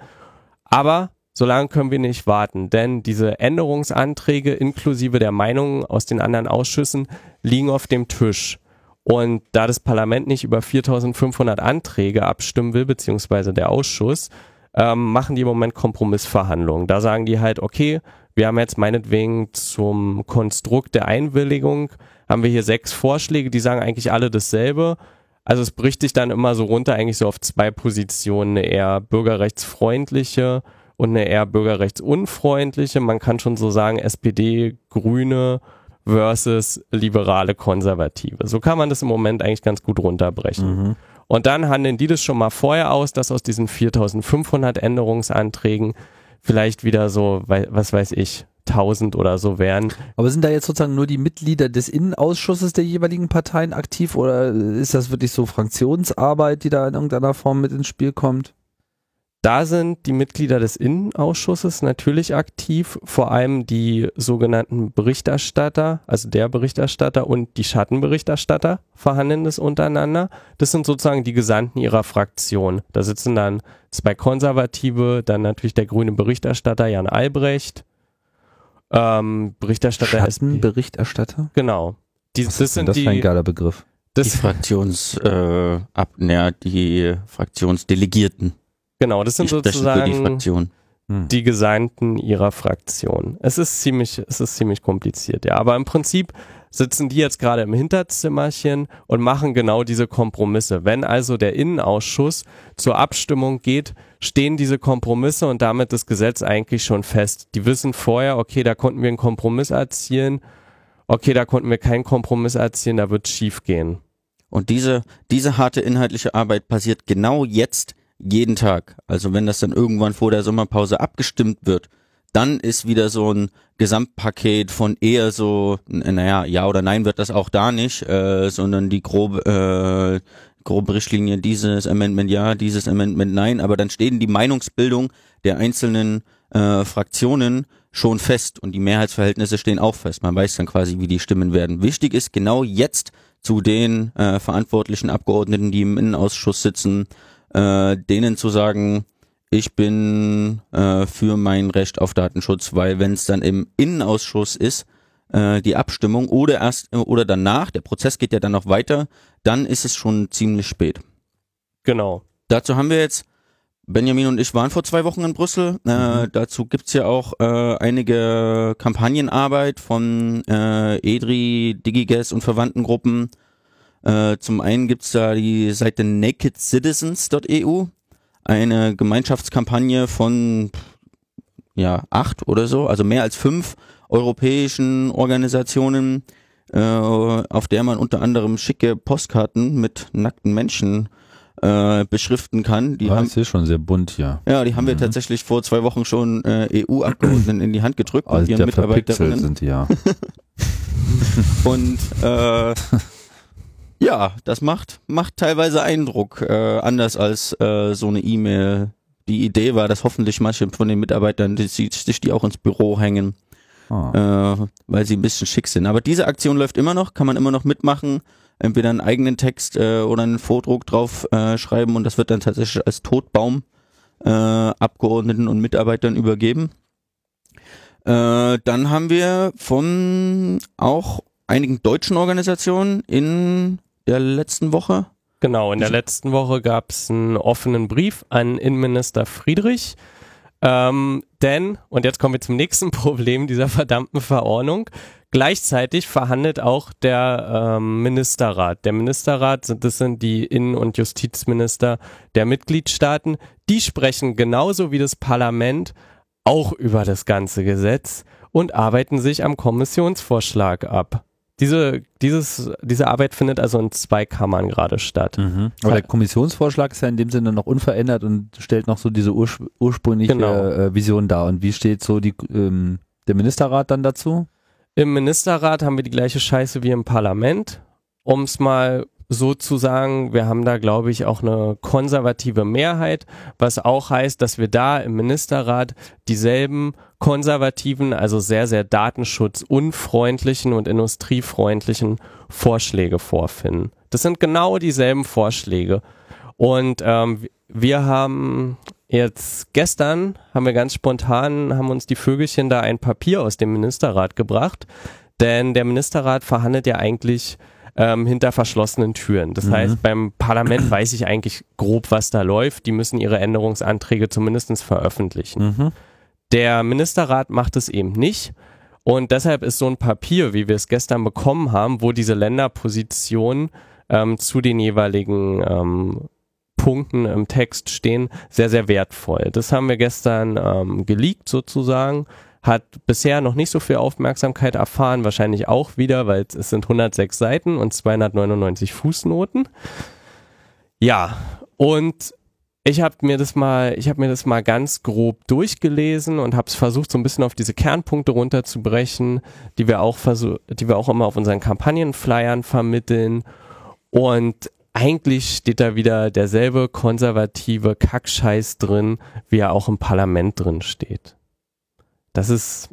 aber so lange können wir nicht warten, denn diese Änderungsanträge inklusive der Meinungen aus den anderen Ausschüssen liegen auf dem Tisch. Und da das Parlament nicht über 4500 Anträge abstimmen will, beziehungsweise der Ausschuss, ähm, machen die im Moment Kompromissverhandlungen. Da sagen die halt, okay, wir haben jetzt meinetwegen zum Konstrukt der Einwilligung, haben wir hier sechs Vorschläge, die sagen eigentlich alle dasselbe. Also es bricht sich dann immer so runter eigentlich so auf zwei Positionen, eine eher bürgerrechtsfreundliche und eine eher bürgerrechtsunfreundliche. Man kann schon so sagen, SPD, Grüne versus liberale Konservative. So kann man das im Moment eigentlich ganz gut runterbrechen. Mhm. Und dann handeln die das schon mal vorher aus, dass aus diesen 4500 Änderungsanträgen vielleicht wieder so, was weiß ich, 1000 oder so wären. Aber sind da jetzt sozusagen nur die Mitglieder des Innenausschusses der jeweiligen Parteien aktiv oder ist das wirklich so Fraktionsarbeit, die da in irgendeiner Form mit ins Spiel kommt? Da sind die Mitglieder des Innenausschusses natürlich aktiv, vor allem die sogenannten Berichterstatter, also der Berichterstatter und die Schattenberichterstatter verhandeln das untereinander. Das sind sozusagen die Gesandten ihrer Fraktion. Da sitzen dann zwei Konservative, dann natürlich der grüne Berichterstatter Jan Albrecht, ähm, Berichterstatter Schattenberichterstatter? Genau. Die, Was das sind das die, ein geiler Begriff. Das die Fraktions, äh, ab, ja, die Fraktionsdelegierten. Genau, das sind die sozusagen die, Fraktion. Hm. die Gesandten ihrer Fraktion. Es ist ziemlich, es ist ziemlich kompliziert, ja. Aber im Prinzip sitzen die jetzt gerade im Hinterzimmerchen und machen genau diese Kompromisse. Wenn also der Innenausschuss zur Abstimmung geht, stehen diese Kompromisse und damit das Gesetz eigentlich schon fest. Die wissen vorher, okay, da konnten wir einen Kompromiss erzielen, okay, da konnten wir keinen Kompromiss erzielen, da wird schief gehen. Und diese, diese harte inhaltliche Arbeit passiert genau jetzt jeden Tag. Also wenn das dann irgendwann vor der Sommerpause abgestimmt wird, dann ist wieder so ein Gesamtpaket von eher so, naja, ja oder nein wird das auch da nicht, äh, sondern die grobe, äh, grobe Richtlinie, dieses Amendment ja, dieses Amendment nein, aber dann stehen die Meinungsbildung der einzelnen äh, Fraktionen schon fest und die Mehrheitsverhältnisse stehen auch fest. Man weiß dann quasi, wie die Stimmen werden. Wichtig ist genau jetzt zu den äh, verantwortlichen Abgeordneten, die im Innenausschuss sitzen, äh, denen zu sagen, ich bin äh, für mein Recht auf Datenschutz, weil wenn es dann im Innenausschuss ist, äh, die Abstimmung oder erst äh, oder danach, der Prozess geht ja dann noch weiter, dann ist es schon ziemlich spät. Genau. Dazu haben wir jetzt, Benjamin und ich waren vor zwei Wochen in Brüssel. Äh, mhm. Dazu gibt's ja auch äh, einige Kampagnenarbeit von äh, EDRI, DigiGas und verwandten Gruppen äh, zum einen gibt's da die Seite nakedcitizens.eu, eine Gemeinschaftskampagne von ja acht oder so, also mehr als fünf europäischen Organisationen, äh, auf der man unter anderem schicke Postkarten mit nackten Menschen äh, beschriften kann. Die ah, haben, ist schon sehr bunt hier. Ja, die haben mhm. wir tatsächlich vor zwei Wochen schon äh, EU-Abgeordneten in die Hand gedrückt also und ihren Mitarbeiterinnen. sind die ja. [LAUGHS] und äh, [LAUGHS] ja, das macht, macht teilweise Eindruck, äh, anders als äh, so eine E-Mail. Die Idee war, dass hoffentlich manche von den Mitarbeitern die, sich die auch ins Büro hängen, oh. äh, weil sie ein bisschen schick sind. Aber diese Aktion läuft immer noch, kann man immer noch mitmachen, entweder einen eigenen Text äh, oder einen Vordruck drauf äh, schreiben und das wird dann tatsächlich als Todbaum äh, Abgeordneten und Mitarbeitern übergeben. Äh, dann haben wir von auch einigen deutschen Organisationen in der letzten Woche? Genau, in der letzten Woche gab es einen offenen Brief an Innenminister Friedrich. Ähm, denn, und jetzt kommen wir zum nächsten [LAUGHS] Problem dieser verdammten Verordnung, gleichzeitig verhandelt auch der ähm, Ministerrat. Der Ministerrat, das sind die Innen- und Justizminister der Mitgliedstaaten, die sprechen genauso wie das Parlament auch über das ganze Gesetz und arbeiten sich am Kommissionsvorschlag ab. Diese, dieses, diese Arbeit findet also in zwei Kammern gerade statt. Mhm. Aber der Kommissionsvorschlag ist ja in dem Sinne noch unverändert und stellt noch so diese urspr ursprüngliche genau. äh, Vision dar. Und wie steht so die, ähm, der Ministerrat dann dazu? Im Ministerrat haben wir die gleiche Scheiße wie im Parlament. Um es mal sozusagen, wir haben da, glaube ich, auch eine konservative Mehrheit, was auch heißt, dass wir da im Ministerrat dieselben konservativen, also sehr, sehr datenschutzunfreundlichen und industriefreundlichen Vorschläge vorfinden. Das sind genau dieselben Vorschläge. Und ähm, wir haben jetzt gestern, haben wir ganz spontan, haben uns die Vögelchen da ein Papier aus dem Ministerrat gebracht, denn der Ministerrat verhandelt ja eigentlich ähm, hinter verschlossenen Türen. Das mhm. heißt, beim Parlament weiß ich eigentlich grob, was da läuft. Die müssen ihre Änderungsanträge zumindest veröffentlichen. Mhm. Der Ministerrat macht es eben nicht. Und deshalb ist so ein Papier, wie wir es gestern bekommen haben, wo diese Länderpositionen ähm, zu den jeweiligen ähm, Punkten im Text stehen, sehr, sehr wertvoll. Das haben wir gestern ähm, geleakt sozusagen hat bisher noch nicht so viel Aufmerksamkeit erfahren, wahrscheinlich auch wieder, weil es sind 106 Seiten und 299 Fußnoten. Ja, und ich habe mir das mal, ich habe mir das mal ganz grob durchgelesen und habe es versucht, so ein bisschen auf diese Kernpunkte runterzubrechen, die wir auch versuch, die wir auch immer auf unseren Kampagnenflyern vermitteln. Und eigentlich steht da wieder derselbe konservative Kackscheiß drin, wie er auch im Parlament drin steht. Das ist,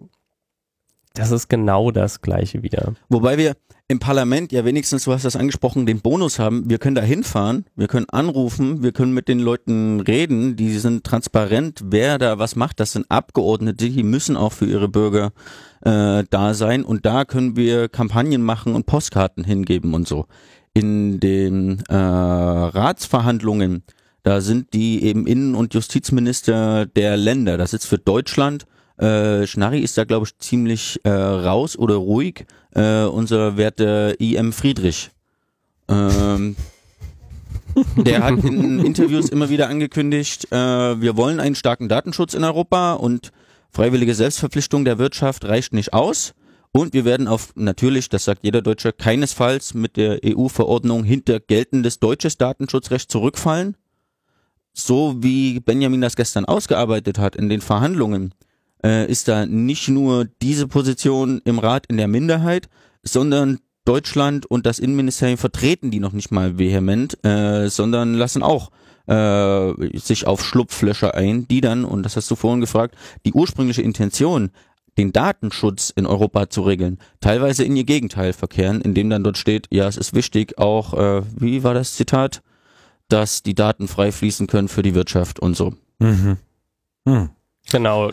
das ist genau das Gleiche wieder. Wobei wir im Parlament ja wenigstens, du hast das angesprochen, den Bonus haben. Wir können da hinfahren, wir können anrufen, wir können mit den Leuten reden, die sind transparent, wer da was macht. Das sind Abgeordnete, die müssen auch für ihre Bürger äh, da sein und da können wir Kampagnen machen und Postkarten hingeben und so. In den äh, Ratsverhandlungen, da sind die eben Innen- und Justizminister der Länder. Das ist für Deutschland äh, Schnarri ist da, glaube ich, ziemlich äh, raus oder ruhig. Äh, unser werte I.M. Friedrich. Ähm, [LAUGHS] der hat in Interviews immer wieder angekündigt, äh, wir wollen einen starken Datenschutz in Europa und freiwillige Selbstverpflichtung der Wirtschaft reicht nicht aus. Und wir werden auf, natürlich, das sagt jeder Deutsche, keinesfalls mit der EU-Verordnung hinter geltendes deutsches Datenschutzrecht zurückfallen. So wie Benjamin das gestern ausgearbeitet hat in den Verhandlungen, äh, ist da nicht nur diese Position im Rat in der Minderheit, sondern Deutschland und das Innenministerium vertreten die noch nicht mal vehement, äh, sondern lassen auch äh, sich auf Schlupflöcher ein, die dann, und das hast du vorhin gefragt, die ursprüngliche Intention, den Datenschutz in Europa zu regeln, teilweise in ihr Gegenteil verkehren, indem dann dort steht, ja, es ist wichtig, auch, äh, wie war das Zitat, dass die Daten frei fließen können für die Wirtschaft und so. Mhm. Hm. Genau,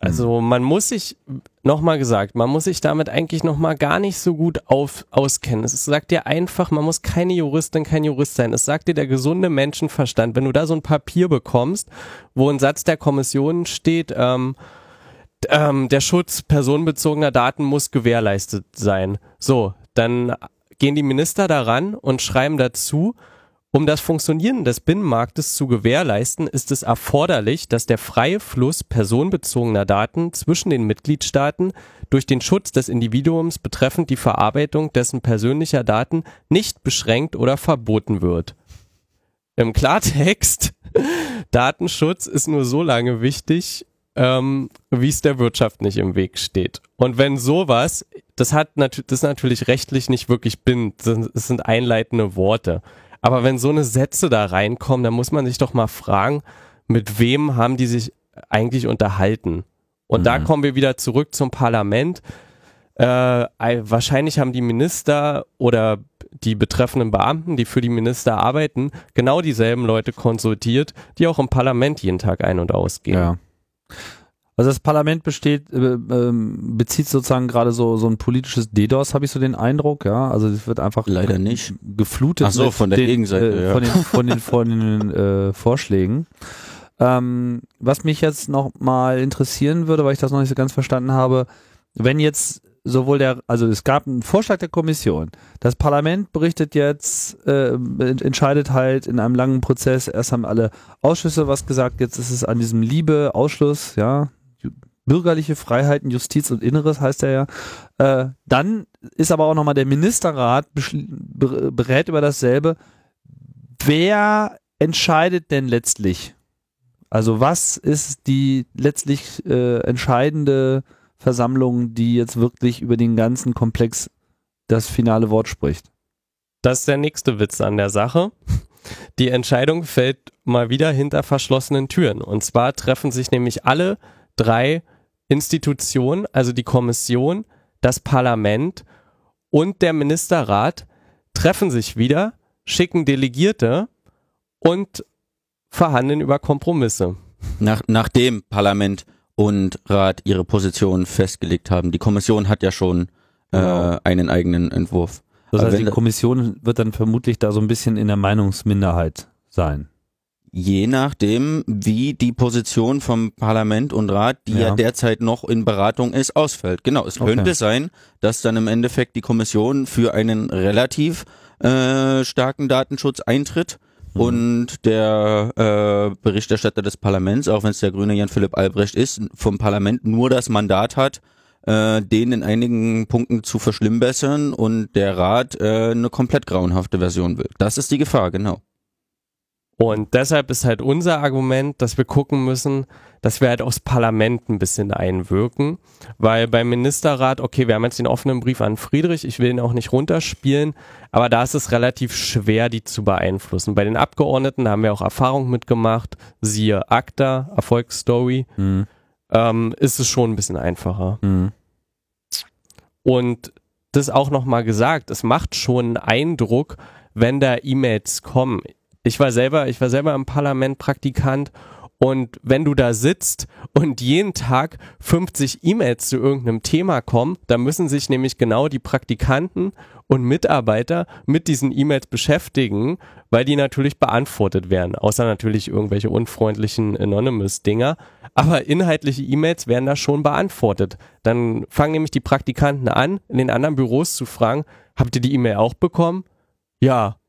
also man muss sich, nochmal gesagt, man muss sich damit eigentlich nochmal gar nicht so gut auf, auskennen. Es sagt dir einfach, man muss keine Juristin, kein Jurist sein. Es sagt dir der gesunde Menschenverstand. Wenn du da so ein Papier bekommst, wo ein Satz der Kommission steht, ähm, ähm, der Schutz personenbezogener Daten muss gewährleistet sein. So, dann gehen die Minister daran und schreiben dazu, um das Funktionieren des Binnenmarktes zu gewährleisten, ist es erforderlich, dass der freie Fluss personenbezogener Daten zwischen den Mitgliedstaaten durch den Schutz des Individuums betreffend die Verarbeitung dessen persönlicher Daten nicht beschränkt oder verboten wird. Im Klartext, [LAUGHS] Datenschutz ist nur so lange wichtig, ähm, wie es der Wirtschaft nicht im Weg steht. Und wenn sowas, das hat nat das ist natürlich rechtlich nicht wirklich bindend, es sind einleitende Worte. Aber wenn so eine Sätze da reinkommen, dann muss man sich doch mal fragen, mit wem haben die sich eigentlich unterhalten? Und mhm. da kommen wir wieder zurück zum Parlament. Äh, wahrscheinlich haben die Minister oder die betreffenden Beamten, die für die Minister arbeiten, genau dieselben Leute konsultiert, die auch im Parlament jeden Tag ein- und ausgehen. Ja. Also das Parlament besteht, äh, äh, bezieht sozusagen gerade so so ein politisches DDoS, habe ich so den Eindruck, ja. Also es wird einfach leider nicht geflutet. Ach so, von der den, Gegenseite, äh, ja. von den von den, von den äh, Vorschlägen. Ähm, was mich jetzt noch mal interessieren würde, weil ich das noch nicht so ganz verstanden habe, wenn jetzt sowohl der, also es gab einen Vorschlag der Kommission. Das Parlament berichtet jetzt, äh, entscheidet halt in einem langen Prozess. Erst haben alle Ausschüsse was gesagt, jetzt ist es an diesem Liebe-Ausschluss, ja, bürgerliche Freiheiten, Justiz und Inneres heißt er ja. Äh, dann ist aber auch nochmal der Ministerrat berät über dasselbe. Wer entscheidet denn letztlich? Also was ist die letztlich äh, entscheidende Versammlung, die jetzt wirklich über den ganzen Komplex das finale Wort spricht? das ist der nächste Witz an der Sache. Die Entscheidung fällt mal wieder hinter verschlossenen Türen. Und zwar treffen sich nämlich alle drei Institutionen, also die Kommission, das Parlament und der Ministerrat, treffen sich wieder, schicken Delegierte und verhandeln über Kompromisse. Nach, nachdem Parlament und Rat ihre Position festgelegt haben. Die Kommission hat ja schon äh, Genau. einen eigenen Entwurf. Das heißt, die Kommission wird dann vermutlich da so ein bisschen in der Meinungsminderheit sein. Je nachdem, wie die Position vom Parlament und Rat, die ja, Ja. derzeit noch in Beratung ist, ausfällt. Genau, es Okay. könnte sein, dass dann im Endeffekt die Kommission für einen relativ äh, starken Datenschutz eintritt Mhm. und der äh, Berichterstatter des Parlaments, auch wenn es der grüne Jan-Philipp Albrecht ist, vom Parlament nur das Mandat hat, äh, den in einigen Punkten zu verschlimmbessern und der Rat äh, eine komplett grauenhafte Version will. Das ist die Gefahr, genau. Und deshalb ist halt unser Argument, dass wir gucken müssen, dass wir halt aufs Parlament ein bisschen einwirken, weil beim Ministerrat, okay, wir haben jetzt den offenen Brief an Friedrich, ich will ihn auch nicht runterspielen, aber da ist es relativ schwer, die zu beeinflussen. Bei den Abgeordneten da haben wir auch Erfahrung mitgemacht, siehe ACTA, Erfolgsstory, Mhm. ähm, ist es schon ein bisschen einfacher. Mhm. Und das auch nochmal gesagt, es macht schon einen Eindruck, wenn da E-Mails kommen. Ich war selber, ich war selber im Parlament Praktikant und wenn du da sitzt und jeden Tag 50 E-Mails zu irgendeinem Thema kommen, dann müssen sich nämlich genau die Praktikanten und Mitarbeiter mit diesen E-Mails beschäftigen, weil die natürlich beantwortet werden. Außer natürlich irgendwelche unfreundlichen Anonymous-Dinger. Aber inhaltliche E-Mails werden da schon beantwortet. Dann fangen nämlich die Praktikanten an, in den anderen Büros zu fragen, habt ihr die E-Mail auch bekommen? Ja.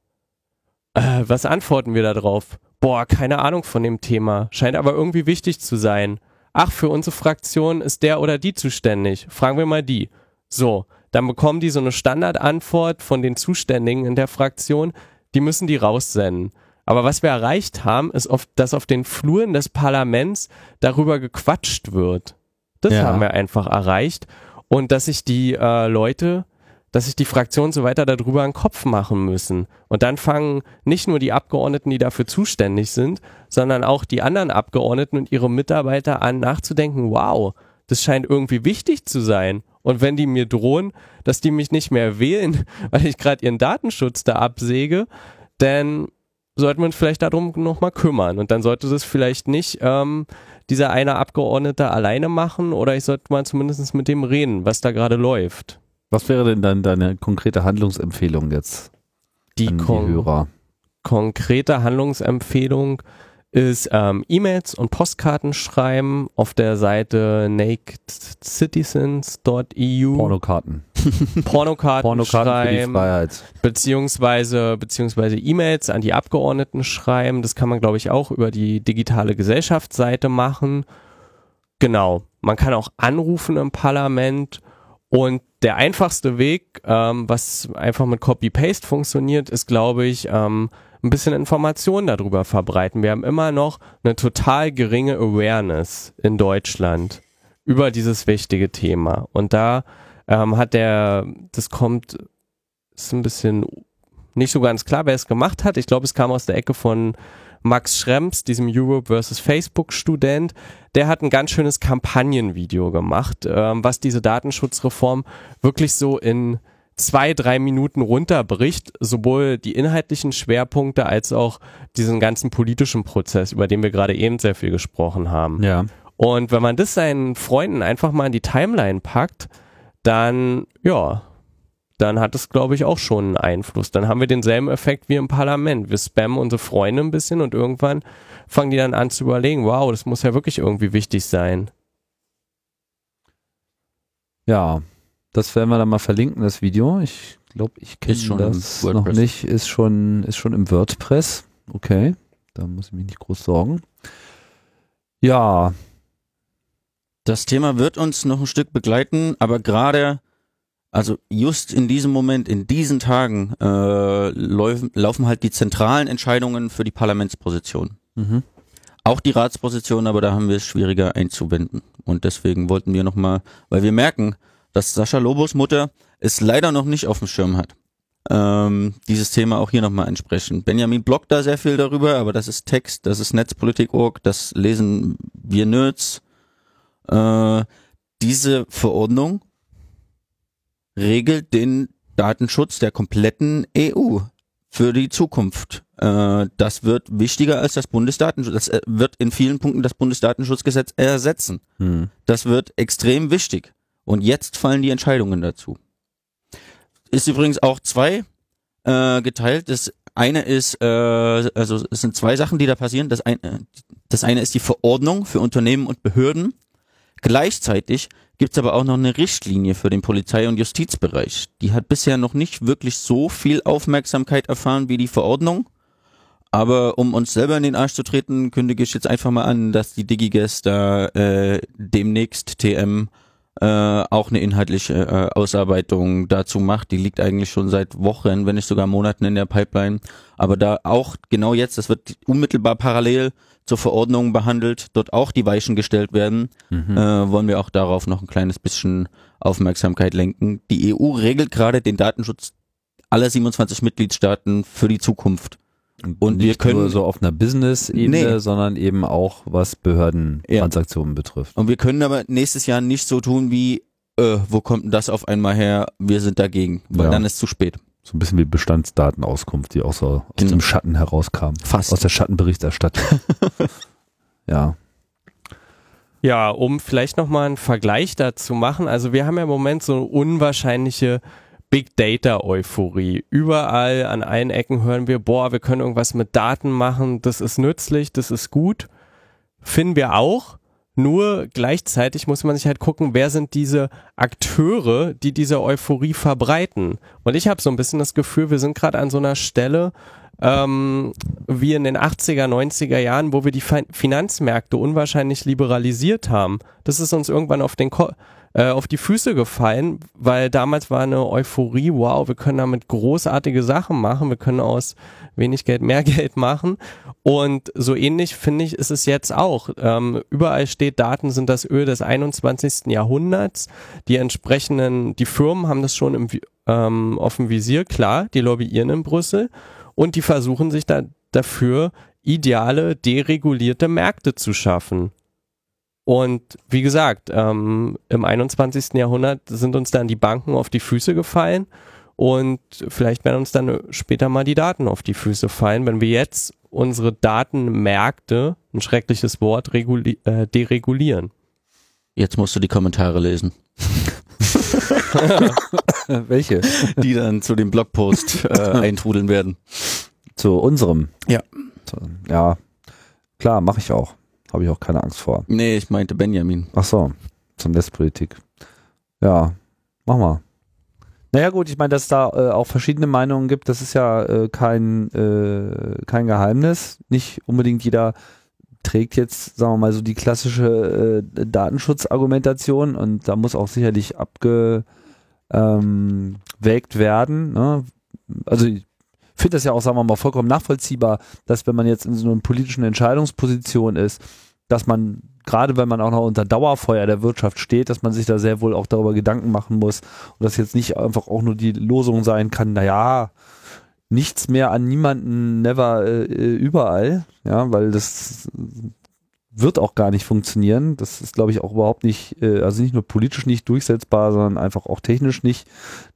Äh, was antworten wir da drauf? Boah, keine Ahnung von dem Thema. Scheint aber irgendwie wichtig zu sein. Ach, für unsere Fraktion ist der oder die zuständig. Fragen wir mal die. So, dann bekommen die so eine Standardantwort von den Zuständigen in der Fraktion. Die müssen die raussenden. Aber was wir erreicht haben, ist, oft, dass auf den Fluren des Parlaments darüber gequatscht wird. Das Ja. haben wir einfach erreicht. Und dass sich die äh, Leute, dass sich die Fraktionen so weiter darüber einen Kopf machen müssen. Und dann fangen nicht nur die Abgeordneten, die dafür zuständig sind, sondern auch die anderen Abgeordneten und ihre Mitarbeiter an, nachzudenken, wow, das scheint irgendwie wichtig zu sein. Und wenn die mir drohen, dass die mich nicht mehr wählen, [LAUGHS] weil ich gerade ihren Datenschutz da absäge, dann sollten wir uns vielleicht darum nochmal kümmern. Und dann sollte das vielleicht nicht ähm, dieser eine Abgeordnete alleine machen oder ich sollte mal zumindest mit dem reden, was da gerade läuft. Was wäre denn dann deine konkrete Handlungsempfehlung jetzt Die, an die kon Hörer? konkrete Handlungsempfehlung ist ähm, E-Mails und Postkarten schreiben auf der Seite nakedcitizens.eu. Pornokarten. [LAUGHS] Pornokarten, Pornokarten für die schreiben, Freiheit. beziehungsweise beziehungsweise E-Mails an die Abgeordneten schreiben. Das kann man, glaube ich, auch über die digitale Gesellschaftsseite machen. Genau. Man kann auch anrufen im Parlament. Und der einfachste Weg, ähm, was einfach mit Copy-Paste funktioniert, ist, glaube ich, ähm, ein bisschen Informationen darüber verbreiten. Wir haben immer noch eine total geringe Awareness in Deutschland über dieses wichtige Thema. Und da ähm, hat der, das kommt, ist ein bisschen nicht so ganz klar, wer es gemacht hat. Ich glaube, es kam aus der Ecke von Max Schrems, diesem Europe versus Facebook Student. Der hat ein ganz schönes Kampagnenvideo gemacht, ähm, was diese Datenschutzreform wirklich so in zwei, drei Minuten runterbricht, sowohl die inhaltlichen Schwerpunkte als auch diesen ganzen politischen Prozess, über den wir gerade eben sehr viel gesprochen haben. Ja. Und wenn man das seinen Freunden einfach mal in die Timeline packt, dann, ja, dann hat es, glaube ich, auch schon einen Einfluss. Dann haben wir denselben Effekt wie im Parlament. Wir spammen unsere Freunde ein bisschen und irgendwann fangen die dann an zu überlegen, wow, das muss ja wirklich irgendwie wichtig sein. Ja. Das werden wir dann mal verlinken, das Video. Ich glaube, ich kenne das noch nicht. Ist schon, ist schon im WordPress. Okay. Da muss ich mich nicht groß sorgen. Ja. Das Thema wird uns noch ein Stück begleiten, aber gerade, also just in diesem Moment, in diesen Tagen, äh, laufen, laufen halt die zentralen Entscheidungen für die Parlamentsposition. Mhm. Auch die Ratsposition, aber da haben wir es schwieriger einzubinden. Und deswegen wollten wir nochmal, weil wir merken, dass Sascha Lobos Mutter es leider noch nicht auf dem Schirm hat. ähm, dieses Thema auch hier nochmal ansprechen. Benjamin bloggt da sehr viel darüber, aber das ist Text, das ist Netzpolitik.org, das lesen wir Nerds. Äh, diese Verordnung regelt den Datenschutz der kompletten EU für die Zukunft. Äh, das wird wichtiger als das Bundesdatenschutz. Das äh, wird in vielen Punkten das Bundesdatenschutzgesetz ersetzen. Hm. Das wird extrem wichtig. Und jetzt fallen die Entscheidungen dazu. Ist übrigens auch zwei äh, geteilt. Das eine ist, äh, also es sind zwei Sachen, die da passieren. Das eine, das eine ist die Verordnung für Unternehmen und Behörden. Gleichzeitig gibt es aber auch noch eine Richtlinie für den Polizei- und Justizbereich. Die hat bisher noch nicht wirklich so viel Aufmerksamkeit erfahren wie die Verordnung. Aber um uns selber in den Arsch zu treten, kündige ich jetzt einfach mal an, dass die DigiGuest da äh, demnächst TM äh, auch eine inhaltliche äh, Ausarbeitung dazu macht. Die liegt eigentlich schon seit Wochen, wenn nicht sogar Monaten in der Pipeline. Aber da auch genau jetzt, das wird unmittelbar parallel zur Verordnung behandelt, dort auch die Weichen gestellt werden, Mhm. äh, wollen wir auch darauf noch ein kleines bisschen Aufmerksamkeit lenken. Die EU regelt gerade den Datenschutz aller 27 Mitgliedstaaten für die Zukunft. Und Nicht wir können nur so auf einer Business-Ebene, Nee. sondern eben auch was Behördentransaktionen betrifft. Und wir können aber nächstes Jahr nicht so tun wie, äh, wo kommt denn das auf einmal her? Wir sind dagegen, weil Ja. dann ist zu spät. So ein bisschen wie Bestandsdatenauskunft, die auch so aus Genau. dem Schatten herauskam. Fast. Aus der Schattenberichterstattung. [LAUGHS] ja. Ja, um vielleicht nochmal einen Vergleich dazu machen. Also wir haben ja im Moment so unwahrscheinliche Big Data Euphorie. Überall an allen Ecken hören wir, boah, wir können irgendwas mit Daten machen, das ist nützlich, das ist gut. Finden wir auch. Nur gleichzeitig muss man sich halt gucken, wer sind diese Akteure, die diese Euphorie verbreiten. Und ich habe so ein bisschen das Gefühl, wir sind gerade an so einer Stelle, ähm, wie in den 80er, 90er Jahren, wo wir die Fin Finanzmärkte unwahrscheinlich liberalisiert haben. Das ist uns irgendwann auf den Ko äh, auf die Füße gefallen, weil damals war eine Euphorie, wow, wir können damit großartige Sachen machen, wir können aus wenig Geld mehr [LAUGHS] Geld machen. Und so ähnlich finde ich, ist es jetzt auch. Ähm, überall steht, Daten sind das Öl des 21. Jahrhunderts. Die entsprechenden, die Firmen haben das schon im, ähm, auf dem Visier, klar, die lobbyieren in Brüssel und die versuchen sich da dafür ideale, deregulierte Märkte zu schaffen. Und wie gesagt, ähm, im 21. Jahrhundert sind uns dann die Banken auf die Füße gefallen und vielleicht werden uns dann später mal die Daten auf die Füße fallen, wenn wir jetzt unsere Datenmärkte, ein schreckliches Wort, reguli äh, deregulieren. Jetzt musst du die Kommentare lesen, [LAUGHS] Welche? die dann zu dem Blogpost äh, [LAUGHS] eintrudeln werden. Zu unserem. Ja. Ja. Klar, mache ich auch. Habe ich auch keine Angst vor. Nee, ich meinte Benjamin. Ach so, zur Netzpolitik. Ja, mach mal. Naja gut, ich meine, dass es da äh, auch verschiedene Meinungen gibt, das ist ja äh, kein, äh, kein Geheimnis. Nicht unbedingt jeder trägt jetzt, sagen wir mal, so die klassische äh, Datenschutzargumentation und da muss auch sicherlich abgewägt ähm, werden. Ne? Also ich finde das ja auch, sagen wir mal, vollkommen nachvollziehbar, dass wenn man jetzt in so einer politischen Entscheidungsposition ist, dass man, gerade wenn man auch noch unter Dauerfeuer der Wirtschaft steht, dass man sich da sehr wohl auch darüber Gedanken machen muss und das jetzt nicht einfach auch nur die Losung sein kann, naja, nichts mehr an niemanden, never, äh, überall, ja, weil das wird auch gar nicht funktionieren. Das ist, glaube ich, auch überhaupt nicht, äh, also nicht nur politisch nicht durchsetzbar, sondern einfach auch technisch nicht,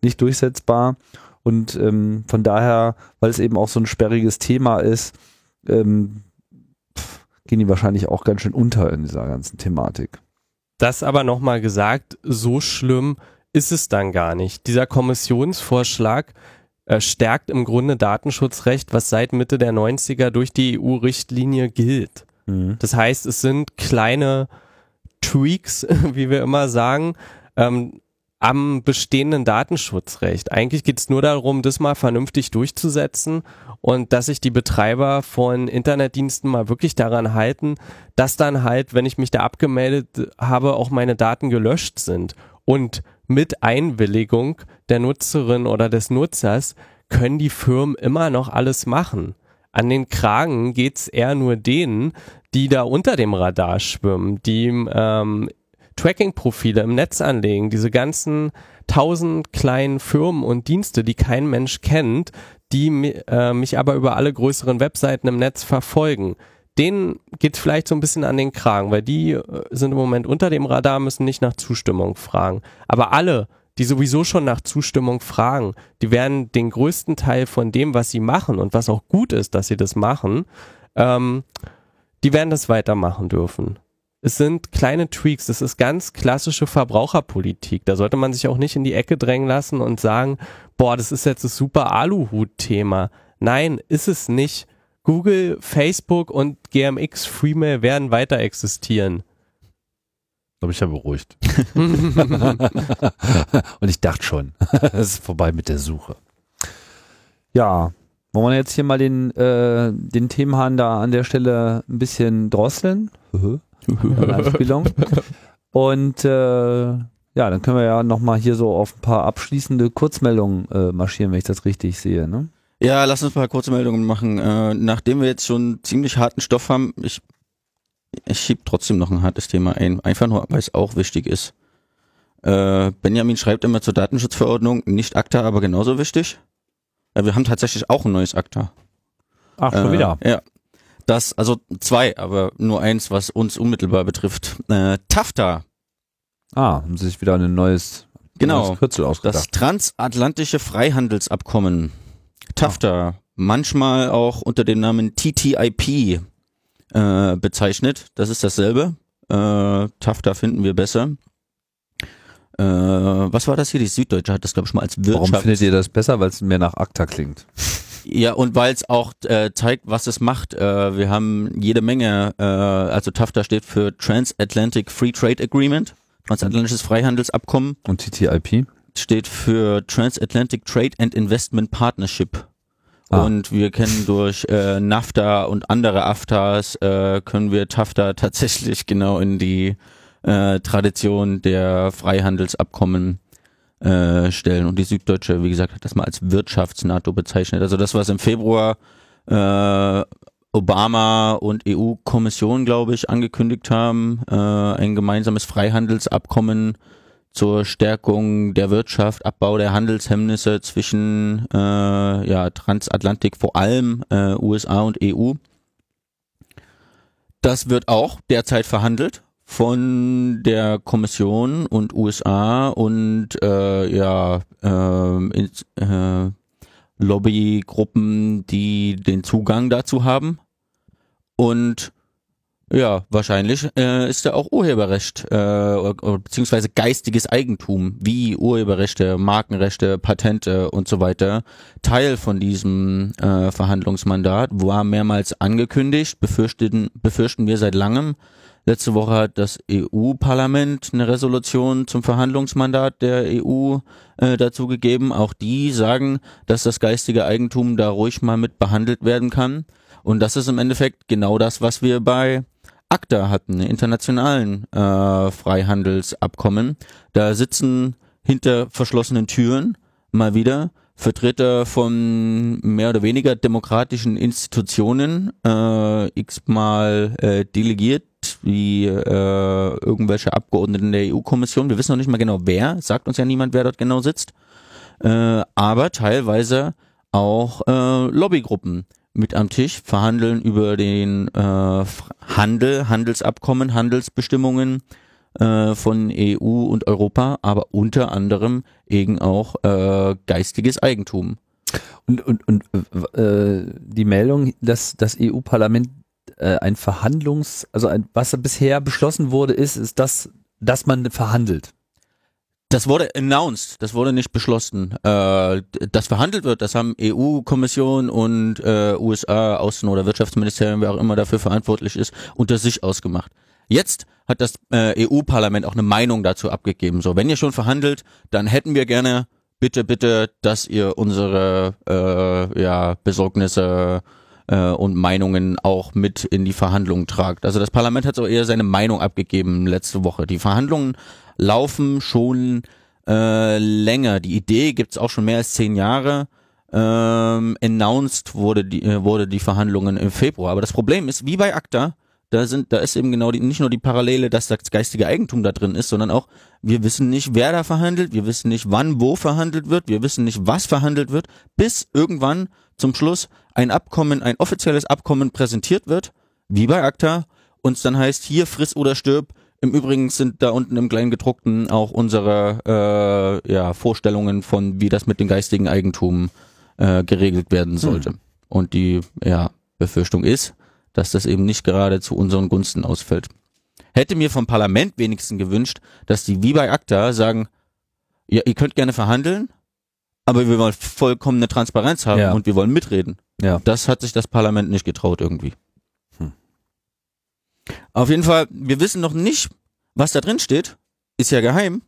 nicht durchsetzbar. Und ähm, von daher, weil es eben auch so ein sperriges Thema ist, ähm, pff, gehen die wahrscheinlich auch ganz schön unter in dieser ganzen Thematik. Das aber nochmal gesagt, so schlimm ist es dann gar nicht. Dieser Kommissionsvorschlag äh, stärkt im Grunde Datenschutzrecht, was seit Mitte der 90er durch die EU-Richtlinie gilt. Mhm. Das heißt, es sind kleine Tweaks, [LAUGHS] wie wir immer sagen, ähm, am bestehenden Datenschutzrecht. Eigentlich geht es nur darum, das mal vernünftig durchzusetzen und dass sich die Betreiber von Internetdiensten mal wirklich daran halten, dass dann halt, wenn ich mich da abgemeldet habe, auch meine Daten gelöscht sind. Und mit Einwilligung der Nutzerin oder des Nutzers können die Firmen immer noch alles machen. An den Kragen geht's eher nur denen, die da unter dem Radar schwimmen, die ähm, Tracking-Profile im Netz anlegen, diese ganzen tausend kleinen Firmen und Dienste, die kein Mensch kennt, die äh, mich aber über alle größeren Webseiten im Netz verfolgen. Denen geht vielleicht so ein bisschen an den Kragen, weil die äh, sind im Moment unter dem Radar, müssen nicht nach Zustimmung fragen. Aber alle, die sowieso schon nach Zustimmung fragen, die werden den größten Teil von dem, was sie machen und was auch gut ist, dass sie das machen, ähm, die werden das weitermachen dürfen. Es sind kleine Tweaks, das ist ganz klassische Verbraucherpolitik. Da sollte man sich auch nicht in die Ecke drängen lassen und sagen, boah, das ist jetzt das super Aluhut-Thema. Nein, ist es nicht. Google, Facebook und GMX Freemail werden weiter existieren. Da bin ich ja beruhigt. [LAUGHS] [LAUGHS] und ich dachte schon, [LAUGHS] es ist vorbei mit der Suche. Ja, wollen wir jetzt hier mal den, äh, den Themenhahn da an der Stelle ein bisschen drosseln? Anspielung. [LAUGHS] Und äh, ja, dann können wir ja nochmal hier so auf ein paar abschließende Kurzmeldungen äh, marschieren, wenn ich das richtig sehe. Ne? Ja, lass uns ein paar kurze Meldungen machen. Äh, nachdem wir jetzt schon ziemlich harten Stoff haben, ich, ich schieb trotzdem noch ein hartes Thema ein. Einfach nur, weil es auch wichtig ist. Äh, Benjamin schreibt immer zur Datenschutzverordnung, nicht ACTA, aber genauso wichtig. Wir haben tatsächlich auch ein neues ACTA. Ach, schon äh, wieder. Ja. Das, also zwei, aber nur eins, was uns unmittelbar betrifft. Äh, TAFTA. Ah, haben sie sich wieder ein neues, genau, neues Kürzel ausgedacht. Das transatlantische Freihandelsabkommen. TAFTA. Ah. Manchmal auch unter dem Namen TTIP äh, bezeichnet. Das ist dasselbe. Äh, TAFTA finden wir besser. Äh, was war das hier? Die Süddeutsche hat das, glaube ich, mal als Wirtschaft. Warum findet ihr das besser? Weil es mehr nach ACTA klingt. Ja, und weil es auch äh, zeigt, was es macht. Äh, wir haben jede Menge, äh, also TAFTA steht für Transatlantic Free Trade Agreement, transatlantisches Freihandelsabkommen. Und TTIP? Steht für Transatlantic Trade and Investment Partnership. Ah. Und wir kennen durch äh, NAFTA und andere AFTAs, äh, können wir TAFTA tatsächlich genau in die äh, Tradition der Freihandelsabkommen äh, stellen. Und die Süddeutsche, wie gesagt, hat das mal als Wirtschafts-NATO bezeichnet. Also das, was im Februar äh, Obama und EU-Kommission, glaube ich, angekündigt haben, äh, ein gemeinsames Freihandelsabkommen zur Stärkung der Wirtschaft, Abbau der Handelshemmnisse zwischen äh, ja, Transatlantik, vor allem äh, USA und EU. Das wird auch derzeit verhandelt von der Kommission und USA und äh, ja äh, in, äh, Lobbygruppen, die den Zugang dazu haben. Und ja, wahrscheinlich äh, ist da auch Urheberrecht äh, beziehungsweise geistiges Eigentum wie Urheberrechte, Markenrechte, Patente und so weiter Teil von diesem äh, Verhandlungsmandat. War mehrmals angekündigt, befürchten, befürchten wir seit langem. Letzte Woche hat das EU-Parlament eine Resolution zum Verhandlungsmandat der EU äh, dazu gegeben. Auch die sagen, dass das geistige Eigentum da ruhig mal mit behandelt werden kann. Und das ist im Endeffekt genau das, was wir bei ACTA hatten, internationalen äh, Freihandelsabkommen. Da sitzen hinter verschlossenen Türen mal wieder Vertreter von mehr oder weniger demokratischen Institutionen, äh, x-mal äh, delegiert wie äh, irgendwelche Abgeordneten der EU-Kommission. Wir wissen noch nicht mal genau wer, sagt uns ja niemand, wer dort genau sitzt. Äh, aber teilweise auch äh, Lobbygruppen mit am Tisch, verhandeln über den äh, Handel, Handelsabkommen, Handelsbestimmungen äh, von EU und Europa, aber unter anderem eben auch äh, geistiges Eigentum. Und, und, und äh, die Meldung, dass das EU-Parlament äh, ein Verhandlungs, also ein, was bisher beschlossen wurde, ist, ist das, dass man verhandelt. Das wurde announced, das wurde nicht beschlossen. Äh, das verhandelt wird, das haben EU-Kommission und äh, USA, Außen- oder Wirtschaftsministerium, wer auch immer dafür verantwortlich ist, unter sich ausgemacht. Jetzt hat das äh, EU-Parlament auch eine Meinung dazu abgegeben. So, wenn ihr schon verhandelt, dann hätten wir gerne bitte, bitte, dass ihr unsere äh, ja, Besorgnisse äh, und Meinungen auch mit in die Verhandlungen tragt. Also das Parlament hat so eher seine Meinung abgegeben letzte Woche. Die Verhandlungen laufen schon äh, länger. Die Idee gibt's auch schon mehr als zehn Jahre. Ähm, announced wurde die, äh, wurde die Verhandlungen im Februar. Aber das Problem ist, wie bei ACTA, da sind, da ist eben genau die, nicht nur die Parallele, dass das geistige Eigentum da drin ist, sondern auch, wir wissen nicht, wer da verhandelt, wir wissen nicht, wann wo verhandelt wird, wir wissen nicht, was verhandelt wird, bis irgendwann zum Schluss ein Abkommen, ein offizielles Abkommen präsentiert wird, wie bei ACTA, und es dann heißt, hier friss oder stirb, im Übrigen sind da unten im Kleingedruckten auch unsere äh, ja, Vorstellungen von, wie das mit dem geistigen Eigentum äh, geregelt werden sollte. Hm. Und die ja, Befürchtung ist, dass das eben nicht gerade zu unseren Gunsten ausfällt. Hätte mir vom Parlament wenigstens gewünscht, dass die wie bei ACTA sagen, ja, ihr könnt gerne verhandeln, aber wir wollen vollkommene Transparenz haben ja. und wir wollen mitreden. Ja. Das hat sich das Parlament nicht getraut irgendwie. Hm. Auf jeden Fall, wir wissen noch nicht, was da drin steht. Ist ja geheim.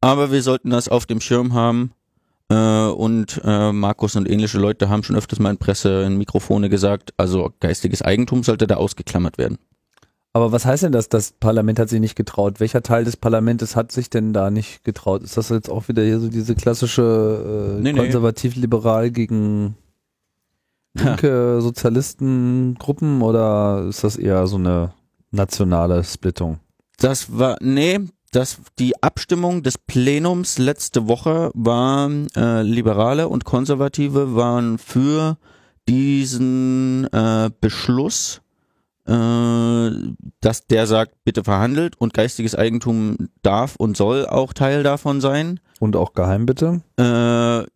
Aber wir sollten das auf dem Schirm haben. Äh, und äh, Markus und ähnliche Leute haben schon öfters mal in Presse, in Mikrofone gesagt, also geistiges Eigentum sollte da ausgeklammert werden. Aber was heißt denn das, das Parlament hat sich nicht getraut? Welcher Teil des Parlaments hat sich denn da nicht getraut? Ist das jetzt auch wieder hier so diese klassische äh, nee, konservativ-liberal gegen linke Sozialistengruppen oder ist das eher so eine nationale Splittung? Das war, nee, das, die Abstimmung des Plenums letzte Woche war, äh, Liberale und Konservative waren für diesen äh, Beschluss, äh, dass der sagt, bitte verhandelt und geistiges Eigentum darf und soll auch Teil davon sein. Und auch geheim bitte? Äh,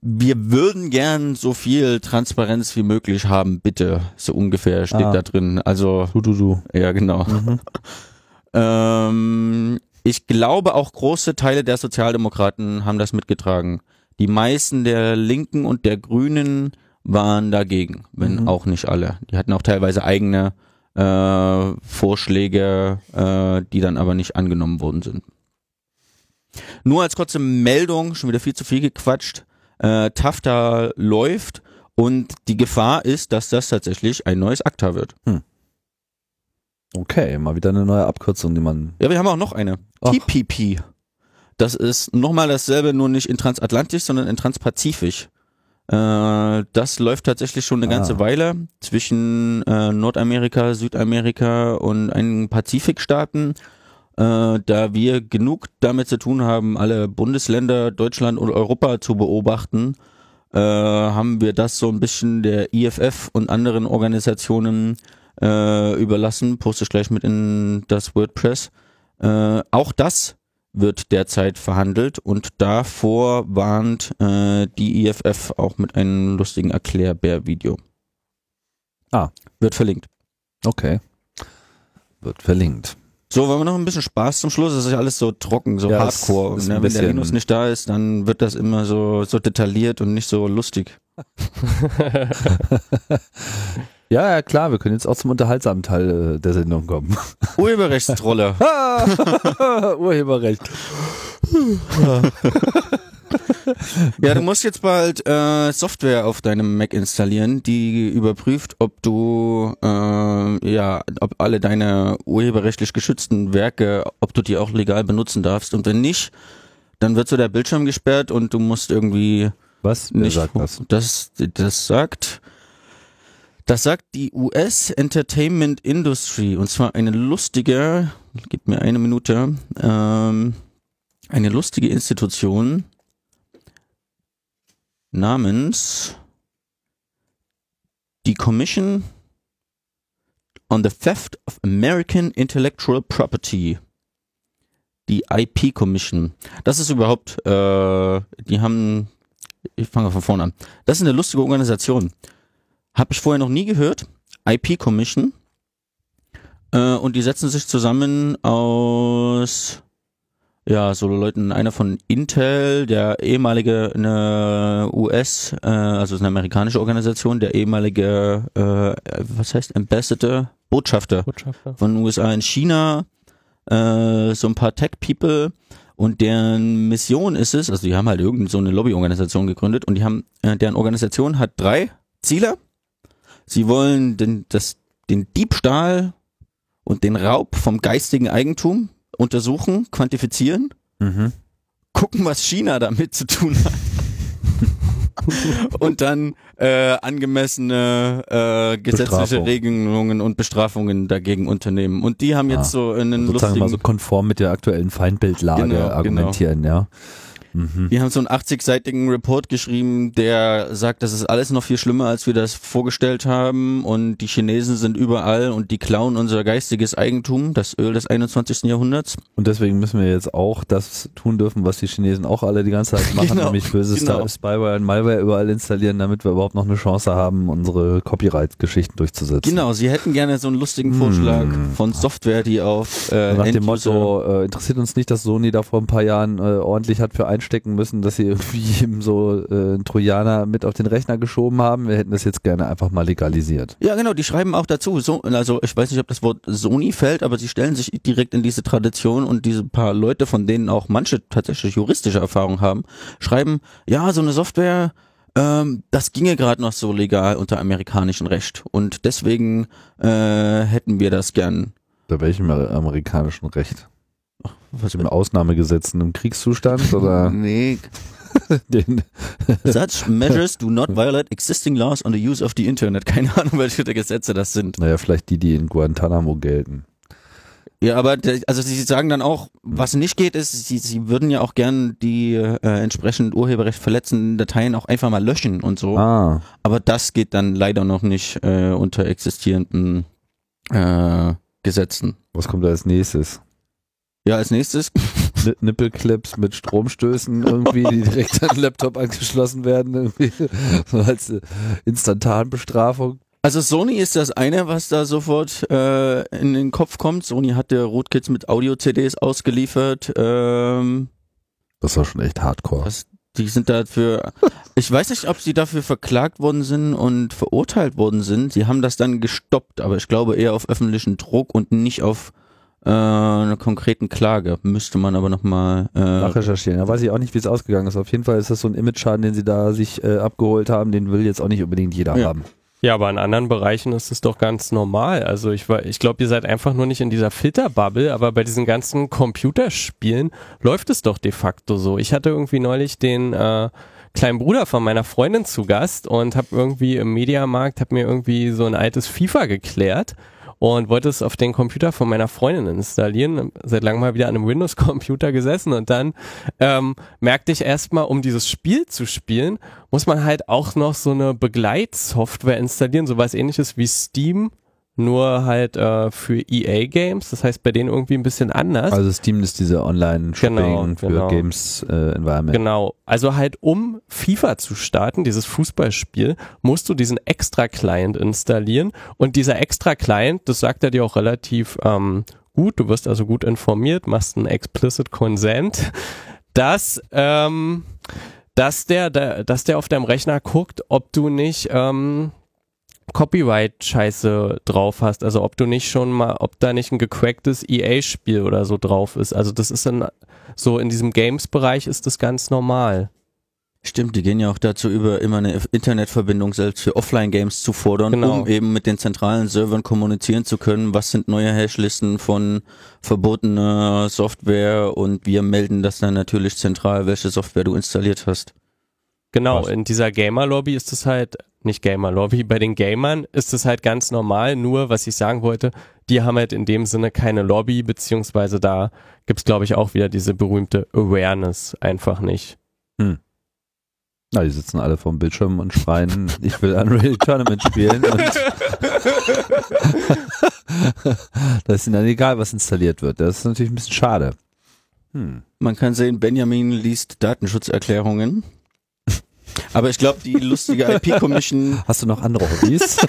wir würden gern so viel Transparenz wie möglich haben, bitte. So ungefähr steht ah. da drin. Also. Du, du, du. Ja, genau. Mhm. [LAUGHS] ähm, ich glaube, auch große Teile der Sozialdemokraten haben das mitgetragen. Die meisten der Linken und der Grünen waren dagegen, wenn mhm. auch nicht alle. Die hatten auch teilweise eigene äh, Vorschläge, äh, die dann aber nicht angenommen worden sind. Nur als kurze Meldung, schon wieder viel zu viel gequatscht. Äh, TAFTA läuft und die Gefahr ist, dass das tatsächlich ein neues ACTA wird. Hm. Okay, mal wieder eine neue Abkürzung, die man. Ja, wir haben auch noch eine. Ach. TPP. Das ist nochmal dasselbe, nur nicht in transatlantisch, sondern in transpazifisch. Äh, das läuft tatsächlich schon eine ganze ah. Weile zwischen äh, Nordamerika, Südamerika und einigen Pazifikstaaten. Äh, da wir genug damit zu tun haben, alle Bundesländer, Deutschland und Europa zu beobachten, äh, haben wir das so ein bisschen der IFF und anderen Organisationen äh, überlassen. Poste ich gleich mit in das WordPress. Äh, auch das wird derzeit verhandelt und davor warnt äh, die IFF auch mit einem lustigen Erklärbär-Video. Ah. Wird verlinkt. Okay. Wird verlinkt. So, wollen wir noch ein bisschen Spaß zum Schluss? Das ist ja alles so trocken, so ja, hardcore. Ne? Wenn der Linus nicht da ist, dann wird das immer so, so detailliert und nicht so lustig. [LAUGHS] [LAUGHS] Ja, ja, klar, wir können jetzt auch zum unterhaltsamen Teil äh, der Sendung kommen. [LAUGHS] Urheberrechtstrolle. [LAUGHS] Urheberrecht. [LAUGHS] ja, du musst jetzt bald äh, Software auf deinem Mac installieren, die überprüft, ob du äh, ja, ob alle deine urheberrechtlich geschützten Werke, ob du die auch legal benutzen darfst. Und wenn nicht, dann wird so der Bildschirm gesperrt und du musst irgendwie was? Wer nicht, sagt das? das? Das sagt das sagt die US Entertainment Industry und zwar eine lustige, gib mir eine Minute, ähm, eine lustige Institution namens die Commission on the Theft of American Intellectual Property. Die IP Commission. Das ist überhaupt, äh, die haben, ich fange von vorne an. Das ist eine lustige Organisation. Habe ich vorher noch nie gehört. IP Commission. Äh, und die setzen sich zusammen aus ja, so Leuten, einer von Intel, der ehemalige eine US, äh, also eine amerikanische Organisation, der ehemalige, äh, was heißt Ambassador, Botschafter, Botschafter. von USA in China, äh, so ein paar Tech-People und deren Mission ist es, also die haben halt irgendeine so eine Lobbyorganisation gegründet und die haben, äh, deren Organisation hat drei Ziele. Sie wollen den, das, den Diebstahl und den Raub vom geistigen Eigentum untersuchen, quantifizieren, mhm. gucken, was China damit zu tun hat. [LAUGHS] und dann äh, angemessene äh, gesetzliche Bestrafung. Regelungen und Bestrafungen dagegen unternehmen. Und die haben jetzt Ah, so einen Sozusagen lustigen, mal so konform mit der aktuellen Feindbildlage Genau, genau. argumentieren, ja. Mhm. die haben so einen 80-seitigen Report geschrieben, der sagt, das ist alles noch viel schlimmer, als wir das vorgestellt haben und die Chinesen sind überall und die klauen unser geistiges Eigentum, das Öl des 21. Jahrhunderts. Und deswegen müssen wir jetzt auch das tun dürfen, was die Chinesen auch alle die ganze Zeit machen, [LAUGHS] Genau, nämlich böses genau. Spyware und Malware überall installieren, damit wir überhaupt noch eine Chance haben, unsere Copyright-Geschichten durchzusetzen. Genau, sie hätten gerne so einen lustigen Hm. Vorschlag von Software, die auf äh, Nach dem Motto, äh, interessiert uns nicht, dass Sony da vor ein paar Jahren äh, ordentlich hat für einstecken müssen, dass sie irgendwie [LAUGHS] eben so äh, einen Trojaner mit auf den Rechner geschoben haben. Wir hätten das jetzt gerne einfach mal legalisiert. Ja, genau, die schreiben auch dazu. So, also ich weiß nicht, ob das Wort Sony fällt, aber sie stellen sich direkt in diese Tradition und diese paar Leute, von denen auch manche tatsächlich juristische Erfahrung haben, schreiben, ja, so eine Software, ähm, das ginge gerade noch so legal unter amerikanischem Recht. Und deswegen äh, hätten wir das gern. Bei welchem amer- amerikanischen Recht? Was Im Ausnahmegesetzen im Kriegszustand oder Nee, [LAUGHS] den, such measures do not violate existing laws on the use of the Internet. Keine Ahnung, welche der Gesetze das sind. naja, vielleicht die, die in Guantanamo gelten. Ja, aber also sie sagen dann auch, was nicht geht, ist, sie, sie würden ja auch gern die äh, entsprechend Urheberrecht verletzenden Dateien auch einfach mal löschen und so. Ah, Aber das geht dann leider noch nicht äh, unter existierenden äh, Gesetzen. was kommt da als nächstes? Ja, als nächstes. [LAUGHS] Ni- Nippelclips mit Stromstößen irgendwie, die direkt an den Laptop angeschlossen werden, irgendwie [LAUGHS] so als äh, Instantanbestrafung. Also Sony ist das eine, was da sofort äh, in den Kopf kommt. Sony hatte Rootkits mit Audio-CDs ausgeliefert. Ähm, Das war schon echt hardcore. Was, die sind dafür, [LAUGHS] ich weiß nicht, ob sie dafür verklagt worden sind und verurteilt worden sind. Sie haben das dann gestoppt, aber ich glaube eher auf öffentlichen Druck und nicht auf äh, einer konkreten Klage. Müsste man aber nochmal äh, Nachrecherchieren. Da weiß ich auch nicht, wie es ausgegangen ist. Auf jeden Fall ist das so ein Image-Schaden, den sie da sich äh, abgeholt haben. Den will jetzt auch nicht unbedingt jeder Ja. haben. Ja, aber in anderen Bereichen ist es doch ganz normal. Also ich, war- ich glaube, ihr seid einfach nur nicht in dieser Filterbubble, aber bei diesen ganzen Computerspielen läuft es doch de facto so. Ich hatte irgendwie neulich den äh, kleinen Bruder von meiner Freundin zu Gast und habe irgendwie im Mediamarkt, habe mir irgendwie so ein altes FIFA geklärt und wollte es auf den Computer von meiner Freundin installieren. Seit langem mal wieder an einem Windows-Computer gesessen und dann ähm, merkte ich erstmal, um dieses Spiel zu spielen, muss man halt auch noch so eine Begleitsoftware installieren, sowas ähnliches wie Steam, nur halt äh, für EA-Games. Das heißt bei denen irgendwie ein bisschen anders. Also Steam ist diese Online-Shopping Genau, für genau. Games-Environment. Genau. Also halt um FIFA zu starten, dieses Fußballspiel, musst du diesen Extra-Client installieren. Und dieser Extra-Client, das sagt er dir auch relativ ähm, gut, du wirst also gut informiert, machst einen Explicit Consent, dass, ähm, dass, der, der, dass der auf deinem Rechner guckt, ob du nicht ähm, Copyright-Scheiße drauf hast. Also ob du nicht schon mal, ob da nicht ein gecracktes EA-Spiel oder so drauf ist. Also das ist dann so in diesem Games-Bereich ist das ganz normal. Stimmt, die gehen ja auch dazu über, immer eine Internetverbindung selbst für Offline-Games zu fordern, Genau. um eben mit den zentralen Servern kommunizieren zu können. Was sind neue Hashlisten von verbotener Software und wir melden das dann natürlich zentral, welche Software du installiert hast. Genau, Krass. in dieser Gamer-Lobby ist es halt, nicht Gamer-Lobby, bei den Gamern ist es halt ganz normal, nur was ich sagen wollte, die haben halt in dem Sinne keine Lobby, beziehungsweise da gibt's glaube ich auch wieder diese berühmte Awareness einfach nicht. Na, die sitzen alle vorm Bildschirm und schreien, [LAUGHS] ich will Unreal Tournament spielen. Und [LAUGHS] das ist ihnen dann egal, was installiert wird. Das ist natürlich ein bisschen schade. Hm. Man kann sehen, Benjamin liest Datenschutzerklärungen. Aber ich glaube, die lustige IP-Commission, [LAUGHS] Hast du noch andere Hobbys? [LAUGHS]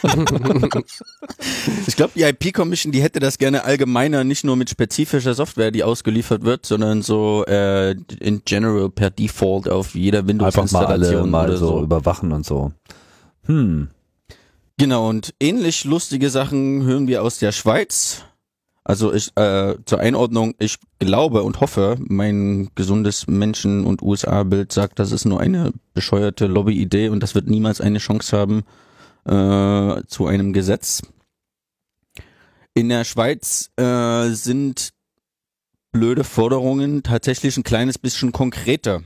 ich glaube, die IP-Commission, die hätte das gerne allgemeiner, nicht nur mit spezifischer Software, die ausgeliefert wird, sondern so äh, in general per Default auf jeder Einfach mal alle Windows-Installation mal so, so. überwachen und so. Hm. Genau, und ähnlich lustige Sachen hören wir aus der Schweiz. Also ich, äh, zur Einordnung, ich glaube und hoffe, mein gesundes Menschen- und USA-Bild sagt, das ist nur eine bescheuerte Lobby-Idee und das wird niemals eine Chance haben äh, zu einem Gesetz. In der Schweiz äh, sind blöde Forderungen tatsächlich ein kleines bisschen konkreter.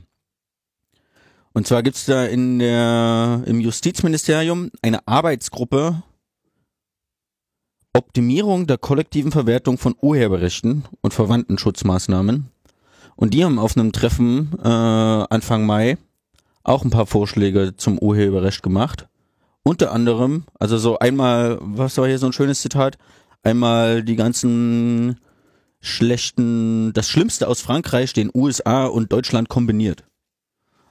Und zwar gibt's da in der, im Justizministerium eine Arbeitsgruppe Optimierung der kollektiven Verwertung von Urheberrechten und verwandten Schutzmaßnahmen. Und die haben auf einem Treffen äh, Anfang Mai auch ein paar Vorschläge zum Urheberrecht gemacht. Unter anderem, also so einmal, was war hier so ein schönes Zitat? Einmal die ganzen schlechten, das Schlimmste aus Frankreich, den USA und Deutschland kombiniert.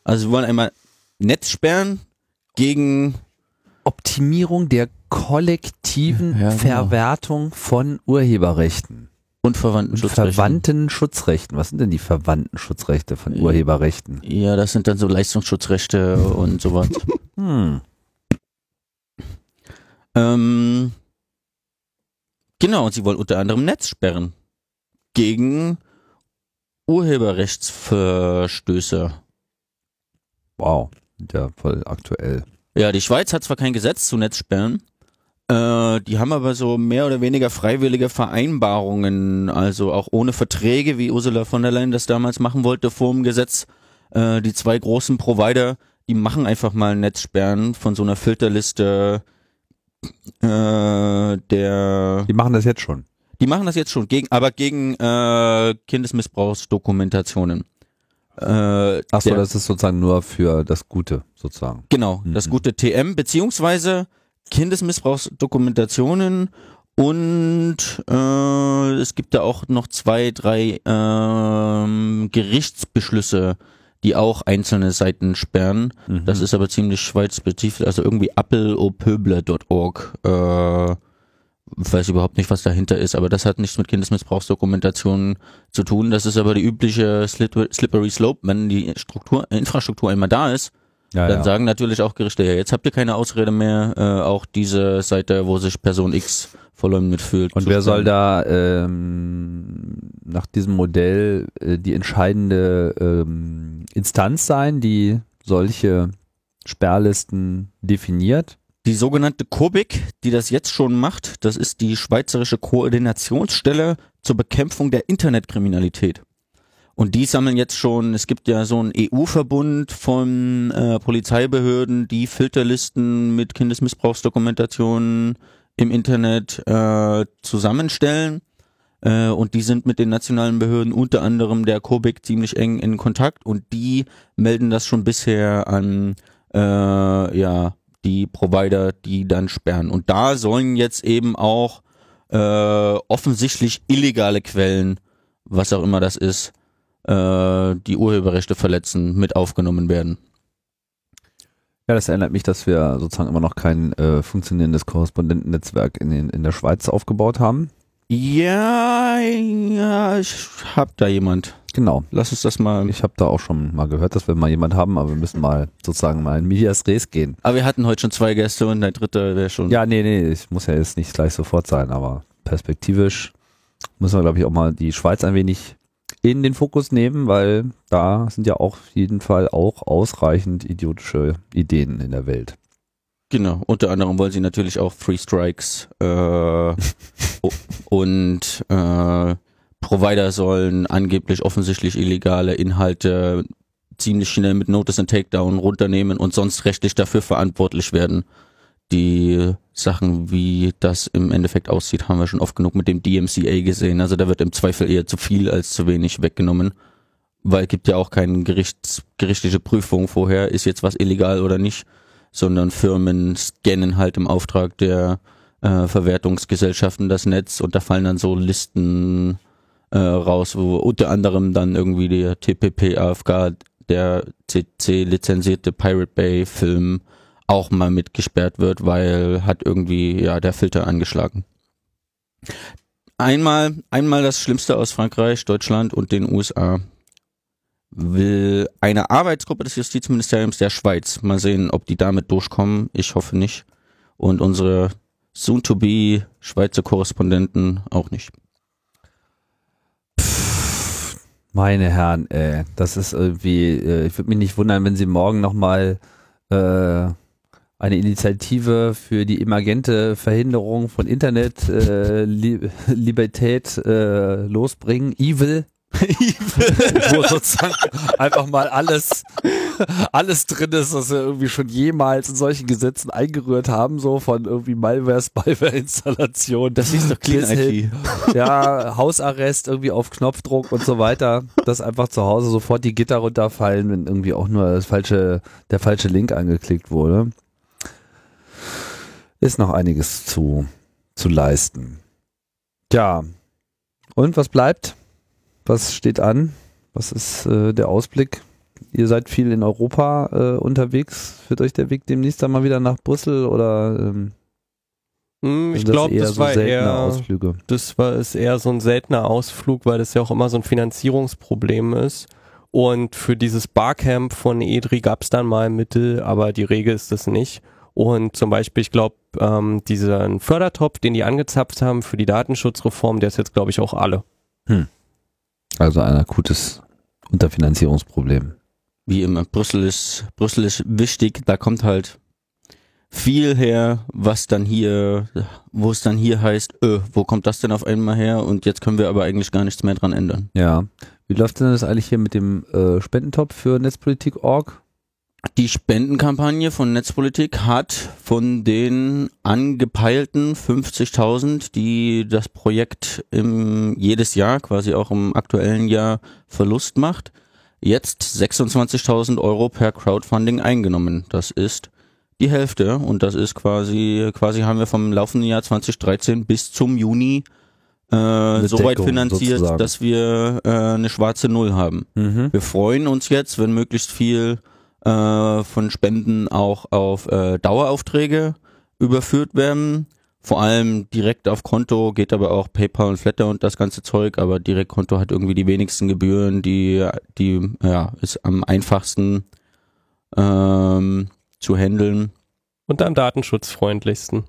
Also wir wollen einmal Netz sperren gegen Optimierung der kollektiven Ja, genau. Verwertung von Urheberrechten. und verwandten Und Schutzrechten. verwandten Schutzrechten. Was sind denn die verwandten Schutzrechte von. Urheberrechten? Ja, das sind dann so Leistungsschutzrechte und sowas. [LAUGHS] Hm. ähm, genau, und sie wollen unter anderem Netz sperren gegen Urheberrechtsverstöße. Wow. Ja, voll aktuell. Ja, die Schweiz hat zwar kein Gesetz zu Netzsperren, äh, die haben aber so mehr oder weniger freiwillige Vereinbarungen, also auch ohne Verträge, wie Ursula von der Leyen das damals machen wollte vor dem Gesetz. Äh, die zwei großen Provider, die machen einfach mal Netzsperren von so einer Filterliste äh, der Die machen das jetzt schon. die machen das jetzt schon, gegen, aber gegen äh, Kindesmissbrauchsdokumentationen. Äh, Achso, der- das ist sozusagen nur für das Gute, sozusagen. Genau, das Mhm. gute TM, beziehungsweise Kindesmissbrauchsdokumentationen und äh, es gibt da auch noch zwei, drei ähm, Gerichtsbeschlüsse, die auch einzelne Seiten sperren. Mhm. Das ist aber ziemlich schweizspezifisch, also irgendwie appelopöble.org. Äh, weiß überhaupt nicht, was dahinter ist, aber das hat nichts mit Kindesmissbrauchsdokumentationen zu tun. Das ist aber die übliche Slipper- Slippery Slope, wenn die Struktur, Infrastruktur einmal da ist, ja, dann ja. sagen natürlich auch Gerichte, ja, jetzt habt ihr keine Ausrede mehr, äh, auch diese Seite, wo sich Person X verleumdet fühlt. Und wer soll da ähm, nach diesem Modell äh, die entscheidende ähm, Instanz sein, die solche Sperrlisten definiert? Die sogenannte COBIC, die das jetzt schon macht, das ist die Schweizerische Koordinationsstelle zur Bekämpfung der Internetkriminalität. Und die sammeln jetzt schon, es gibt ja so einen EU-Verbund von äh, Polizeibehörden, die Filterlisten mit Kindesmissbrauchsdokumentationen im Internet äh, zusammenstellen. Äh, und die sind mit den nationalen Behörden, unter anderem der COBIC, ziemlich eng in Kontakt und die melden das schon bisher an äh, ja, die Provider, die dann sperren. Und da sollen jetzt eben auch äh, offensichtlich illegale Quellen, was auch immer das ist, äh, die Urheberrechte verletzen, mit aufgenommen werden. Ja, das erinnert mich, dass wir sozusagen immer noch kein äh, funktionierendes Korrespondentennetzwerk in, den, in der Schweiz aufgebaut haben. Ja, ja, ich hab da jemand. Genau. Lass uns das mal. Ich habe da auch schon mal gehört, dass wir mal jemand haben, aber wir müssen mal sozusagen mal in Medias Res gehen. Aber wir hatten heute schon zwei Gäste und der dritte wäre schon. Ja, nee, nee, ich muss ja jetzt nicht gleich sofort sein, aber perspektivisch müssen wir, glaube ich, auch mal die Schweiz ein wenig in den Fokus nehmen, weil da sind ja auch auf jeden Fall auch ausreichend idiotische Ideen in der Welt. Genau, unter anderem wollen sie natürlich auch Free Strikes äh, [LAUGHS] und äh, Provider sollen angeblich offensichtlich illegale Inhalte ziemlich schnell mit Notice and Takedown runternehmen und sonst rechtlich dafür verantwortlich werden. Die Sachen, wie das im Endeffekt aussieht, haben wir schon oft genug mit dem DMCA gesehen. Also da wird im Zweifel eher zu viel als zu wenig weggenommen. Weil es gibt ja auch keine Gerichts, gerichtliche Prüfung vorher, ist jetzt was illegal oder nicht sondern Firmen scannen halt im Auftrag der äh, Verwertungsgesellschaften das Netz und da fallen dann so Listen äh, raus, wo unter anderem dann irgendwie der TPP AFK, der CC lizenzierte Pirate Bay Film auch mal mitgesperrt wird, weil hat irgendwie ja der Filter angeschlagen. Einmal, einmal das Schlimmste aus Frankreich, Deutschland und den USA will eine Arbeitsgruppe des Justizministeriums der Schweiz. Mal sehen, ob die damit durchkommen. Ich hoffe nicht. Und unsere soon-to-be Schweizer Korrespondenten auch nicht. Meine Herren, ey, das ist irgendwie, äh, ich würde mich nicht wundern, wenn sie morgen nochmal äh, eine Initiative für die emergente Verhinderung von Internet äh, Li [LAUGHS] Libertät äh, losbringen. Evil. [LAUGHS] Wo sozusagen einfach mal alles [LAUGHS] alles drin ist, was wir irgendwie schon jemals in solchen Gesetzen eingerührt haben, so von irgendwie Malware, Spyware-Installation. [LAUGHS] Das ist doch Clean IT. [LAUGHS] Ja, Hausarrest irgendwie auf Knopfdruck und so weiter, dass einfach zu Hause sofort die Gitter runterfallen, wenn irgendwie auch nur das falsche, der falsche Link angeklickt wurde. Ist noch einiges zu, zu leisten. Tja, und was bleibt? Was steht an? Was ist äh, der Ausblick? Ihr seid viel in Europa äh, unterwegs. Führt euch der Weg demnächst dann mal wieder nach Brüssel oder ähm, Hm, ich glaube, eher das so war eher, Ausflüge? das war ist eher so ein seltener Ausflug, weil das ja auch immer so ein Finanzierungsproblem ist. Und für dieses Barcamp von EDRI gab es dann mal Mittel, aber die Regel ist das nicht. Und zum Beispiel, ich glaube, ähm, diesen Fördertopf, den die angezapft haben für die Datenschutzreform, der ist jetzt, glaube ich, auch alle. Also ein akutes Unterfinanzierungsproblem. Wie immer, Brüssel ist, Brüssel ist wichtig, da kommt halt viel her, was dann hier, wo es dann hier heißt, öh, wo kommt das denn auf einmal her? Und jetzt können wir aber eigentlich gar nichts mehr dran ändern. Ja. Wie läuft denn das eigentlich hier mit dem äh, Spendentopf für Netzpolitik.org? Die Spendenkampagne von Netzpolitik hat von den angepeilten 50.000, die das Projekt im, jedes Jahr, quasi auch im aktuellen Jahr Verlust macht, jetzt 26.000 Euro per Crowdfunding eingenommen. Das ist die Hälfte und das ist quasi, quasi haben wir vom laufenden Jahr 2013 bis zum Juni äh, so weit finanziert, sozusagen. dass wir äh, eine schwarze Null haben. Mhm. Wir freuen uns jetzt, wenn möglichst viel äh, von Spenden auch auf äh, Daueraufträge überführt werden. Vor allem direkt auf Konto geht aber auch PayPal und Flatter und das ganze Zeug, aber Direktkonto hat irgendwie die wenigsten Gebühren, die, die ja, ist am einfachsten ähm, zu handeln. Und am datenschutzfreundlichsten.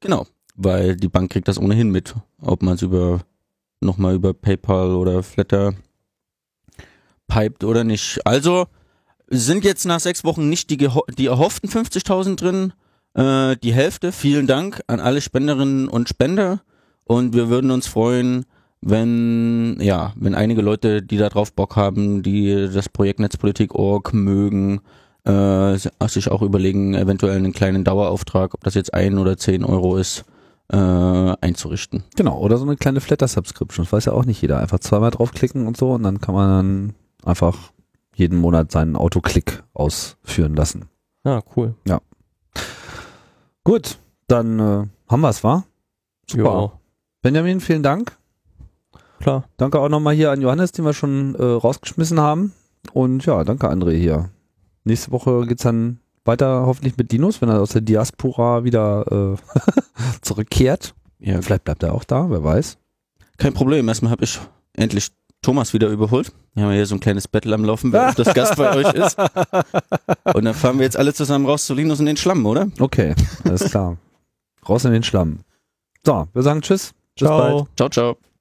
Genau, weil die Bank kriegt das ohnehin mit, ob man es über nochmal über PayPal oder Flatter piped oder nicht. Also sind jetzt nach sechs Wochen nicht die, die erhofften 50.000 drin, äh, die Hälfte. Vielen Dank an alle Spenderinnen und Spender und wir würden uns freuen, wenn ja, wenn einige Leute, die da drauf Bock haben, die das Projekt Netzpolitik.org mögen, äh, sich auch überlegen, eventuell einen kleinen Dauerauftrag, ob das jetzt ein oder zehn Euro ist, äh, einzurichten. Genau, oder so eine kleine Flatter-Subscription. Das weiß ja auch nicht jeder. Einfach zweimal draufklicken und so und dann kann man dann einfach jeden Monat seinen Autoklick ausführen lassen. Ah, cool. Gut, dann äh, haben wir es, wa? Super. Ja, Benjamin, vielen Dank. klar. Danke auch nochmal hier an Johannes, den wir schon äh, rausgeschmissen haben. Und ja, danke André hier. Nächste Woche geht's dann weiter hoffentlich mit Dinos, wenn er aus der Diaspora wieder äh, [LAUGHS] zurückkehrt. Ja, Vielleicht bleibt er auch da, wer weiß. kein Problem. Erstmal habe ich endlich Thomas wieder überholt. Wir haben ja hier so ein kleines Battle am Laufen, wer das Gast bei euch ist. [LAUGHS] Und dann fahren wir jetzt alle zusammen raus zu Linus in den Schlamm, oder? Okay, alles klar. Raus in den Schlamm. So, wir sagen Tschüss. Bis Ciao. bald. Ciao, ciao.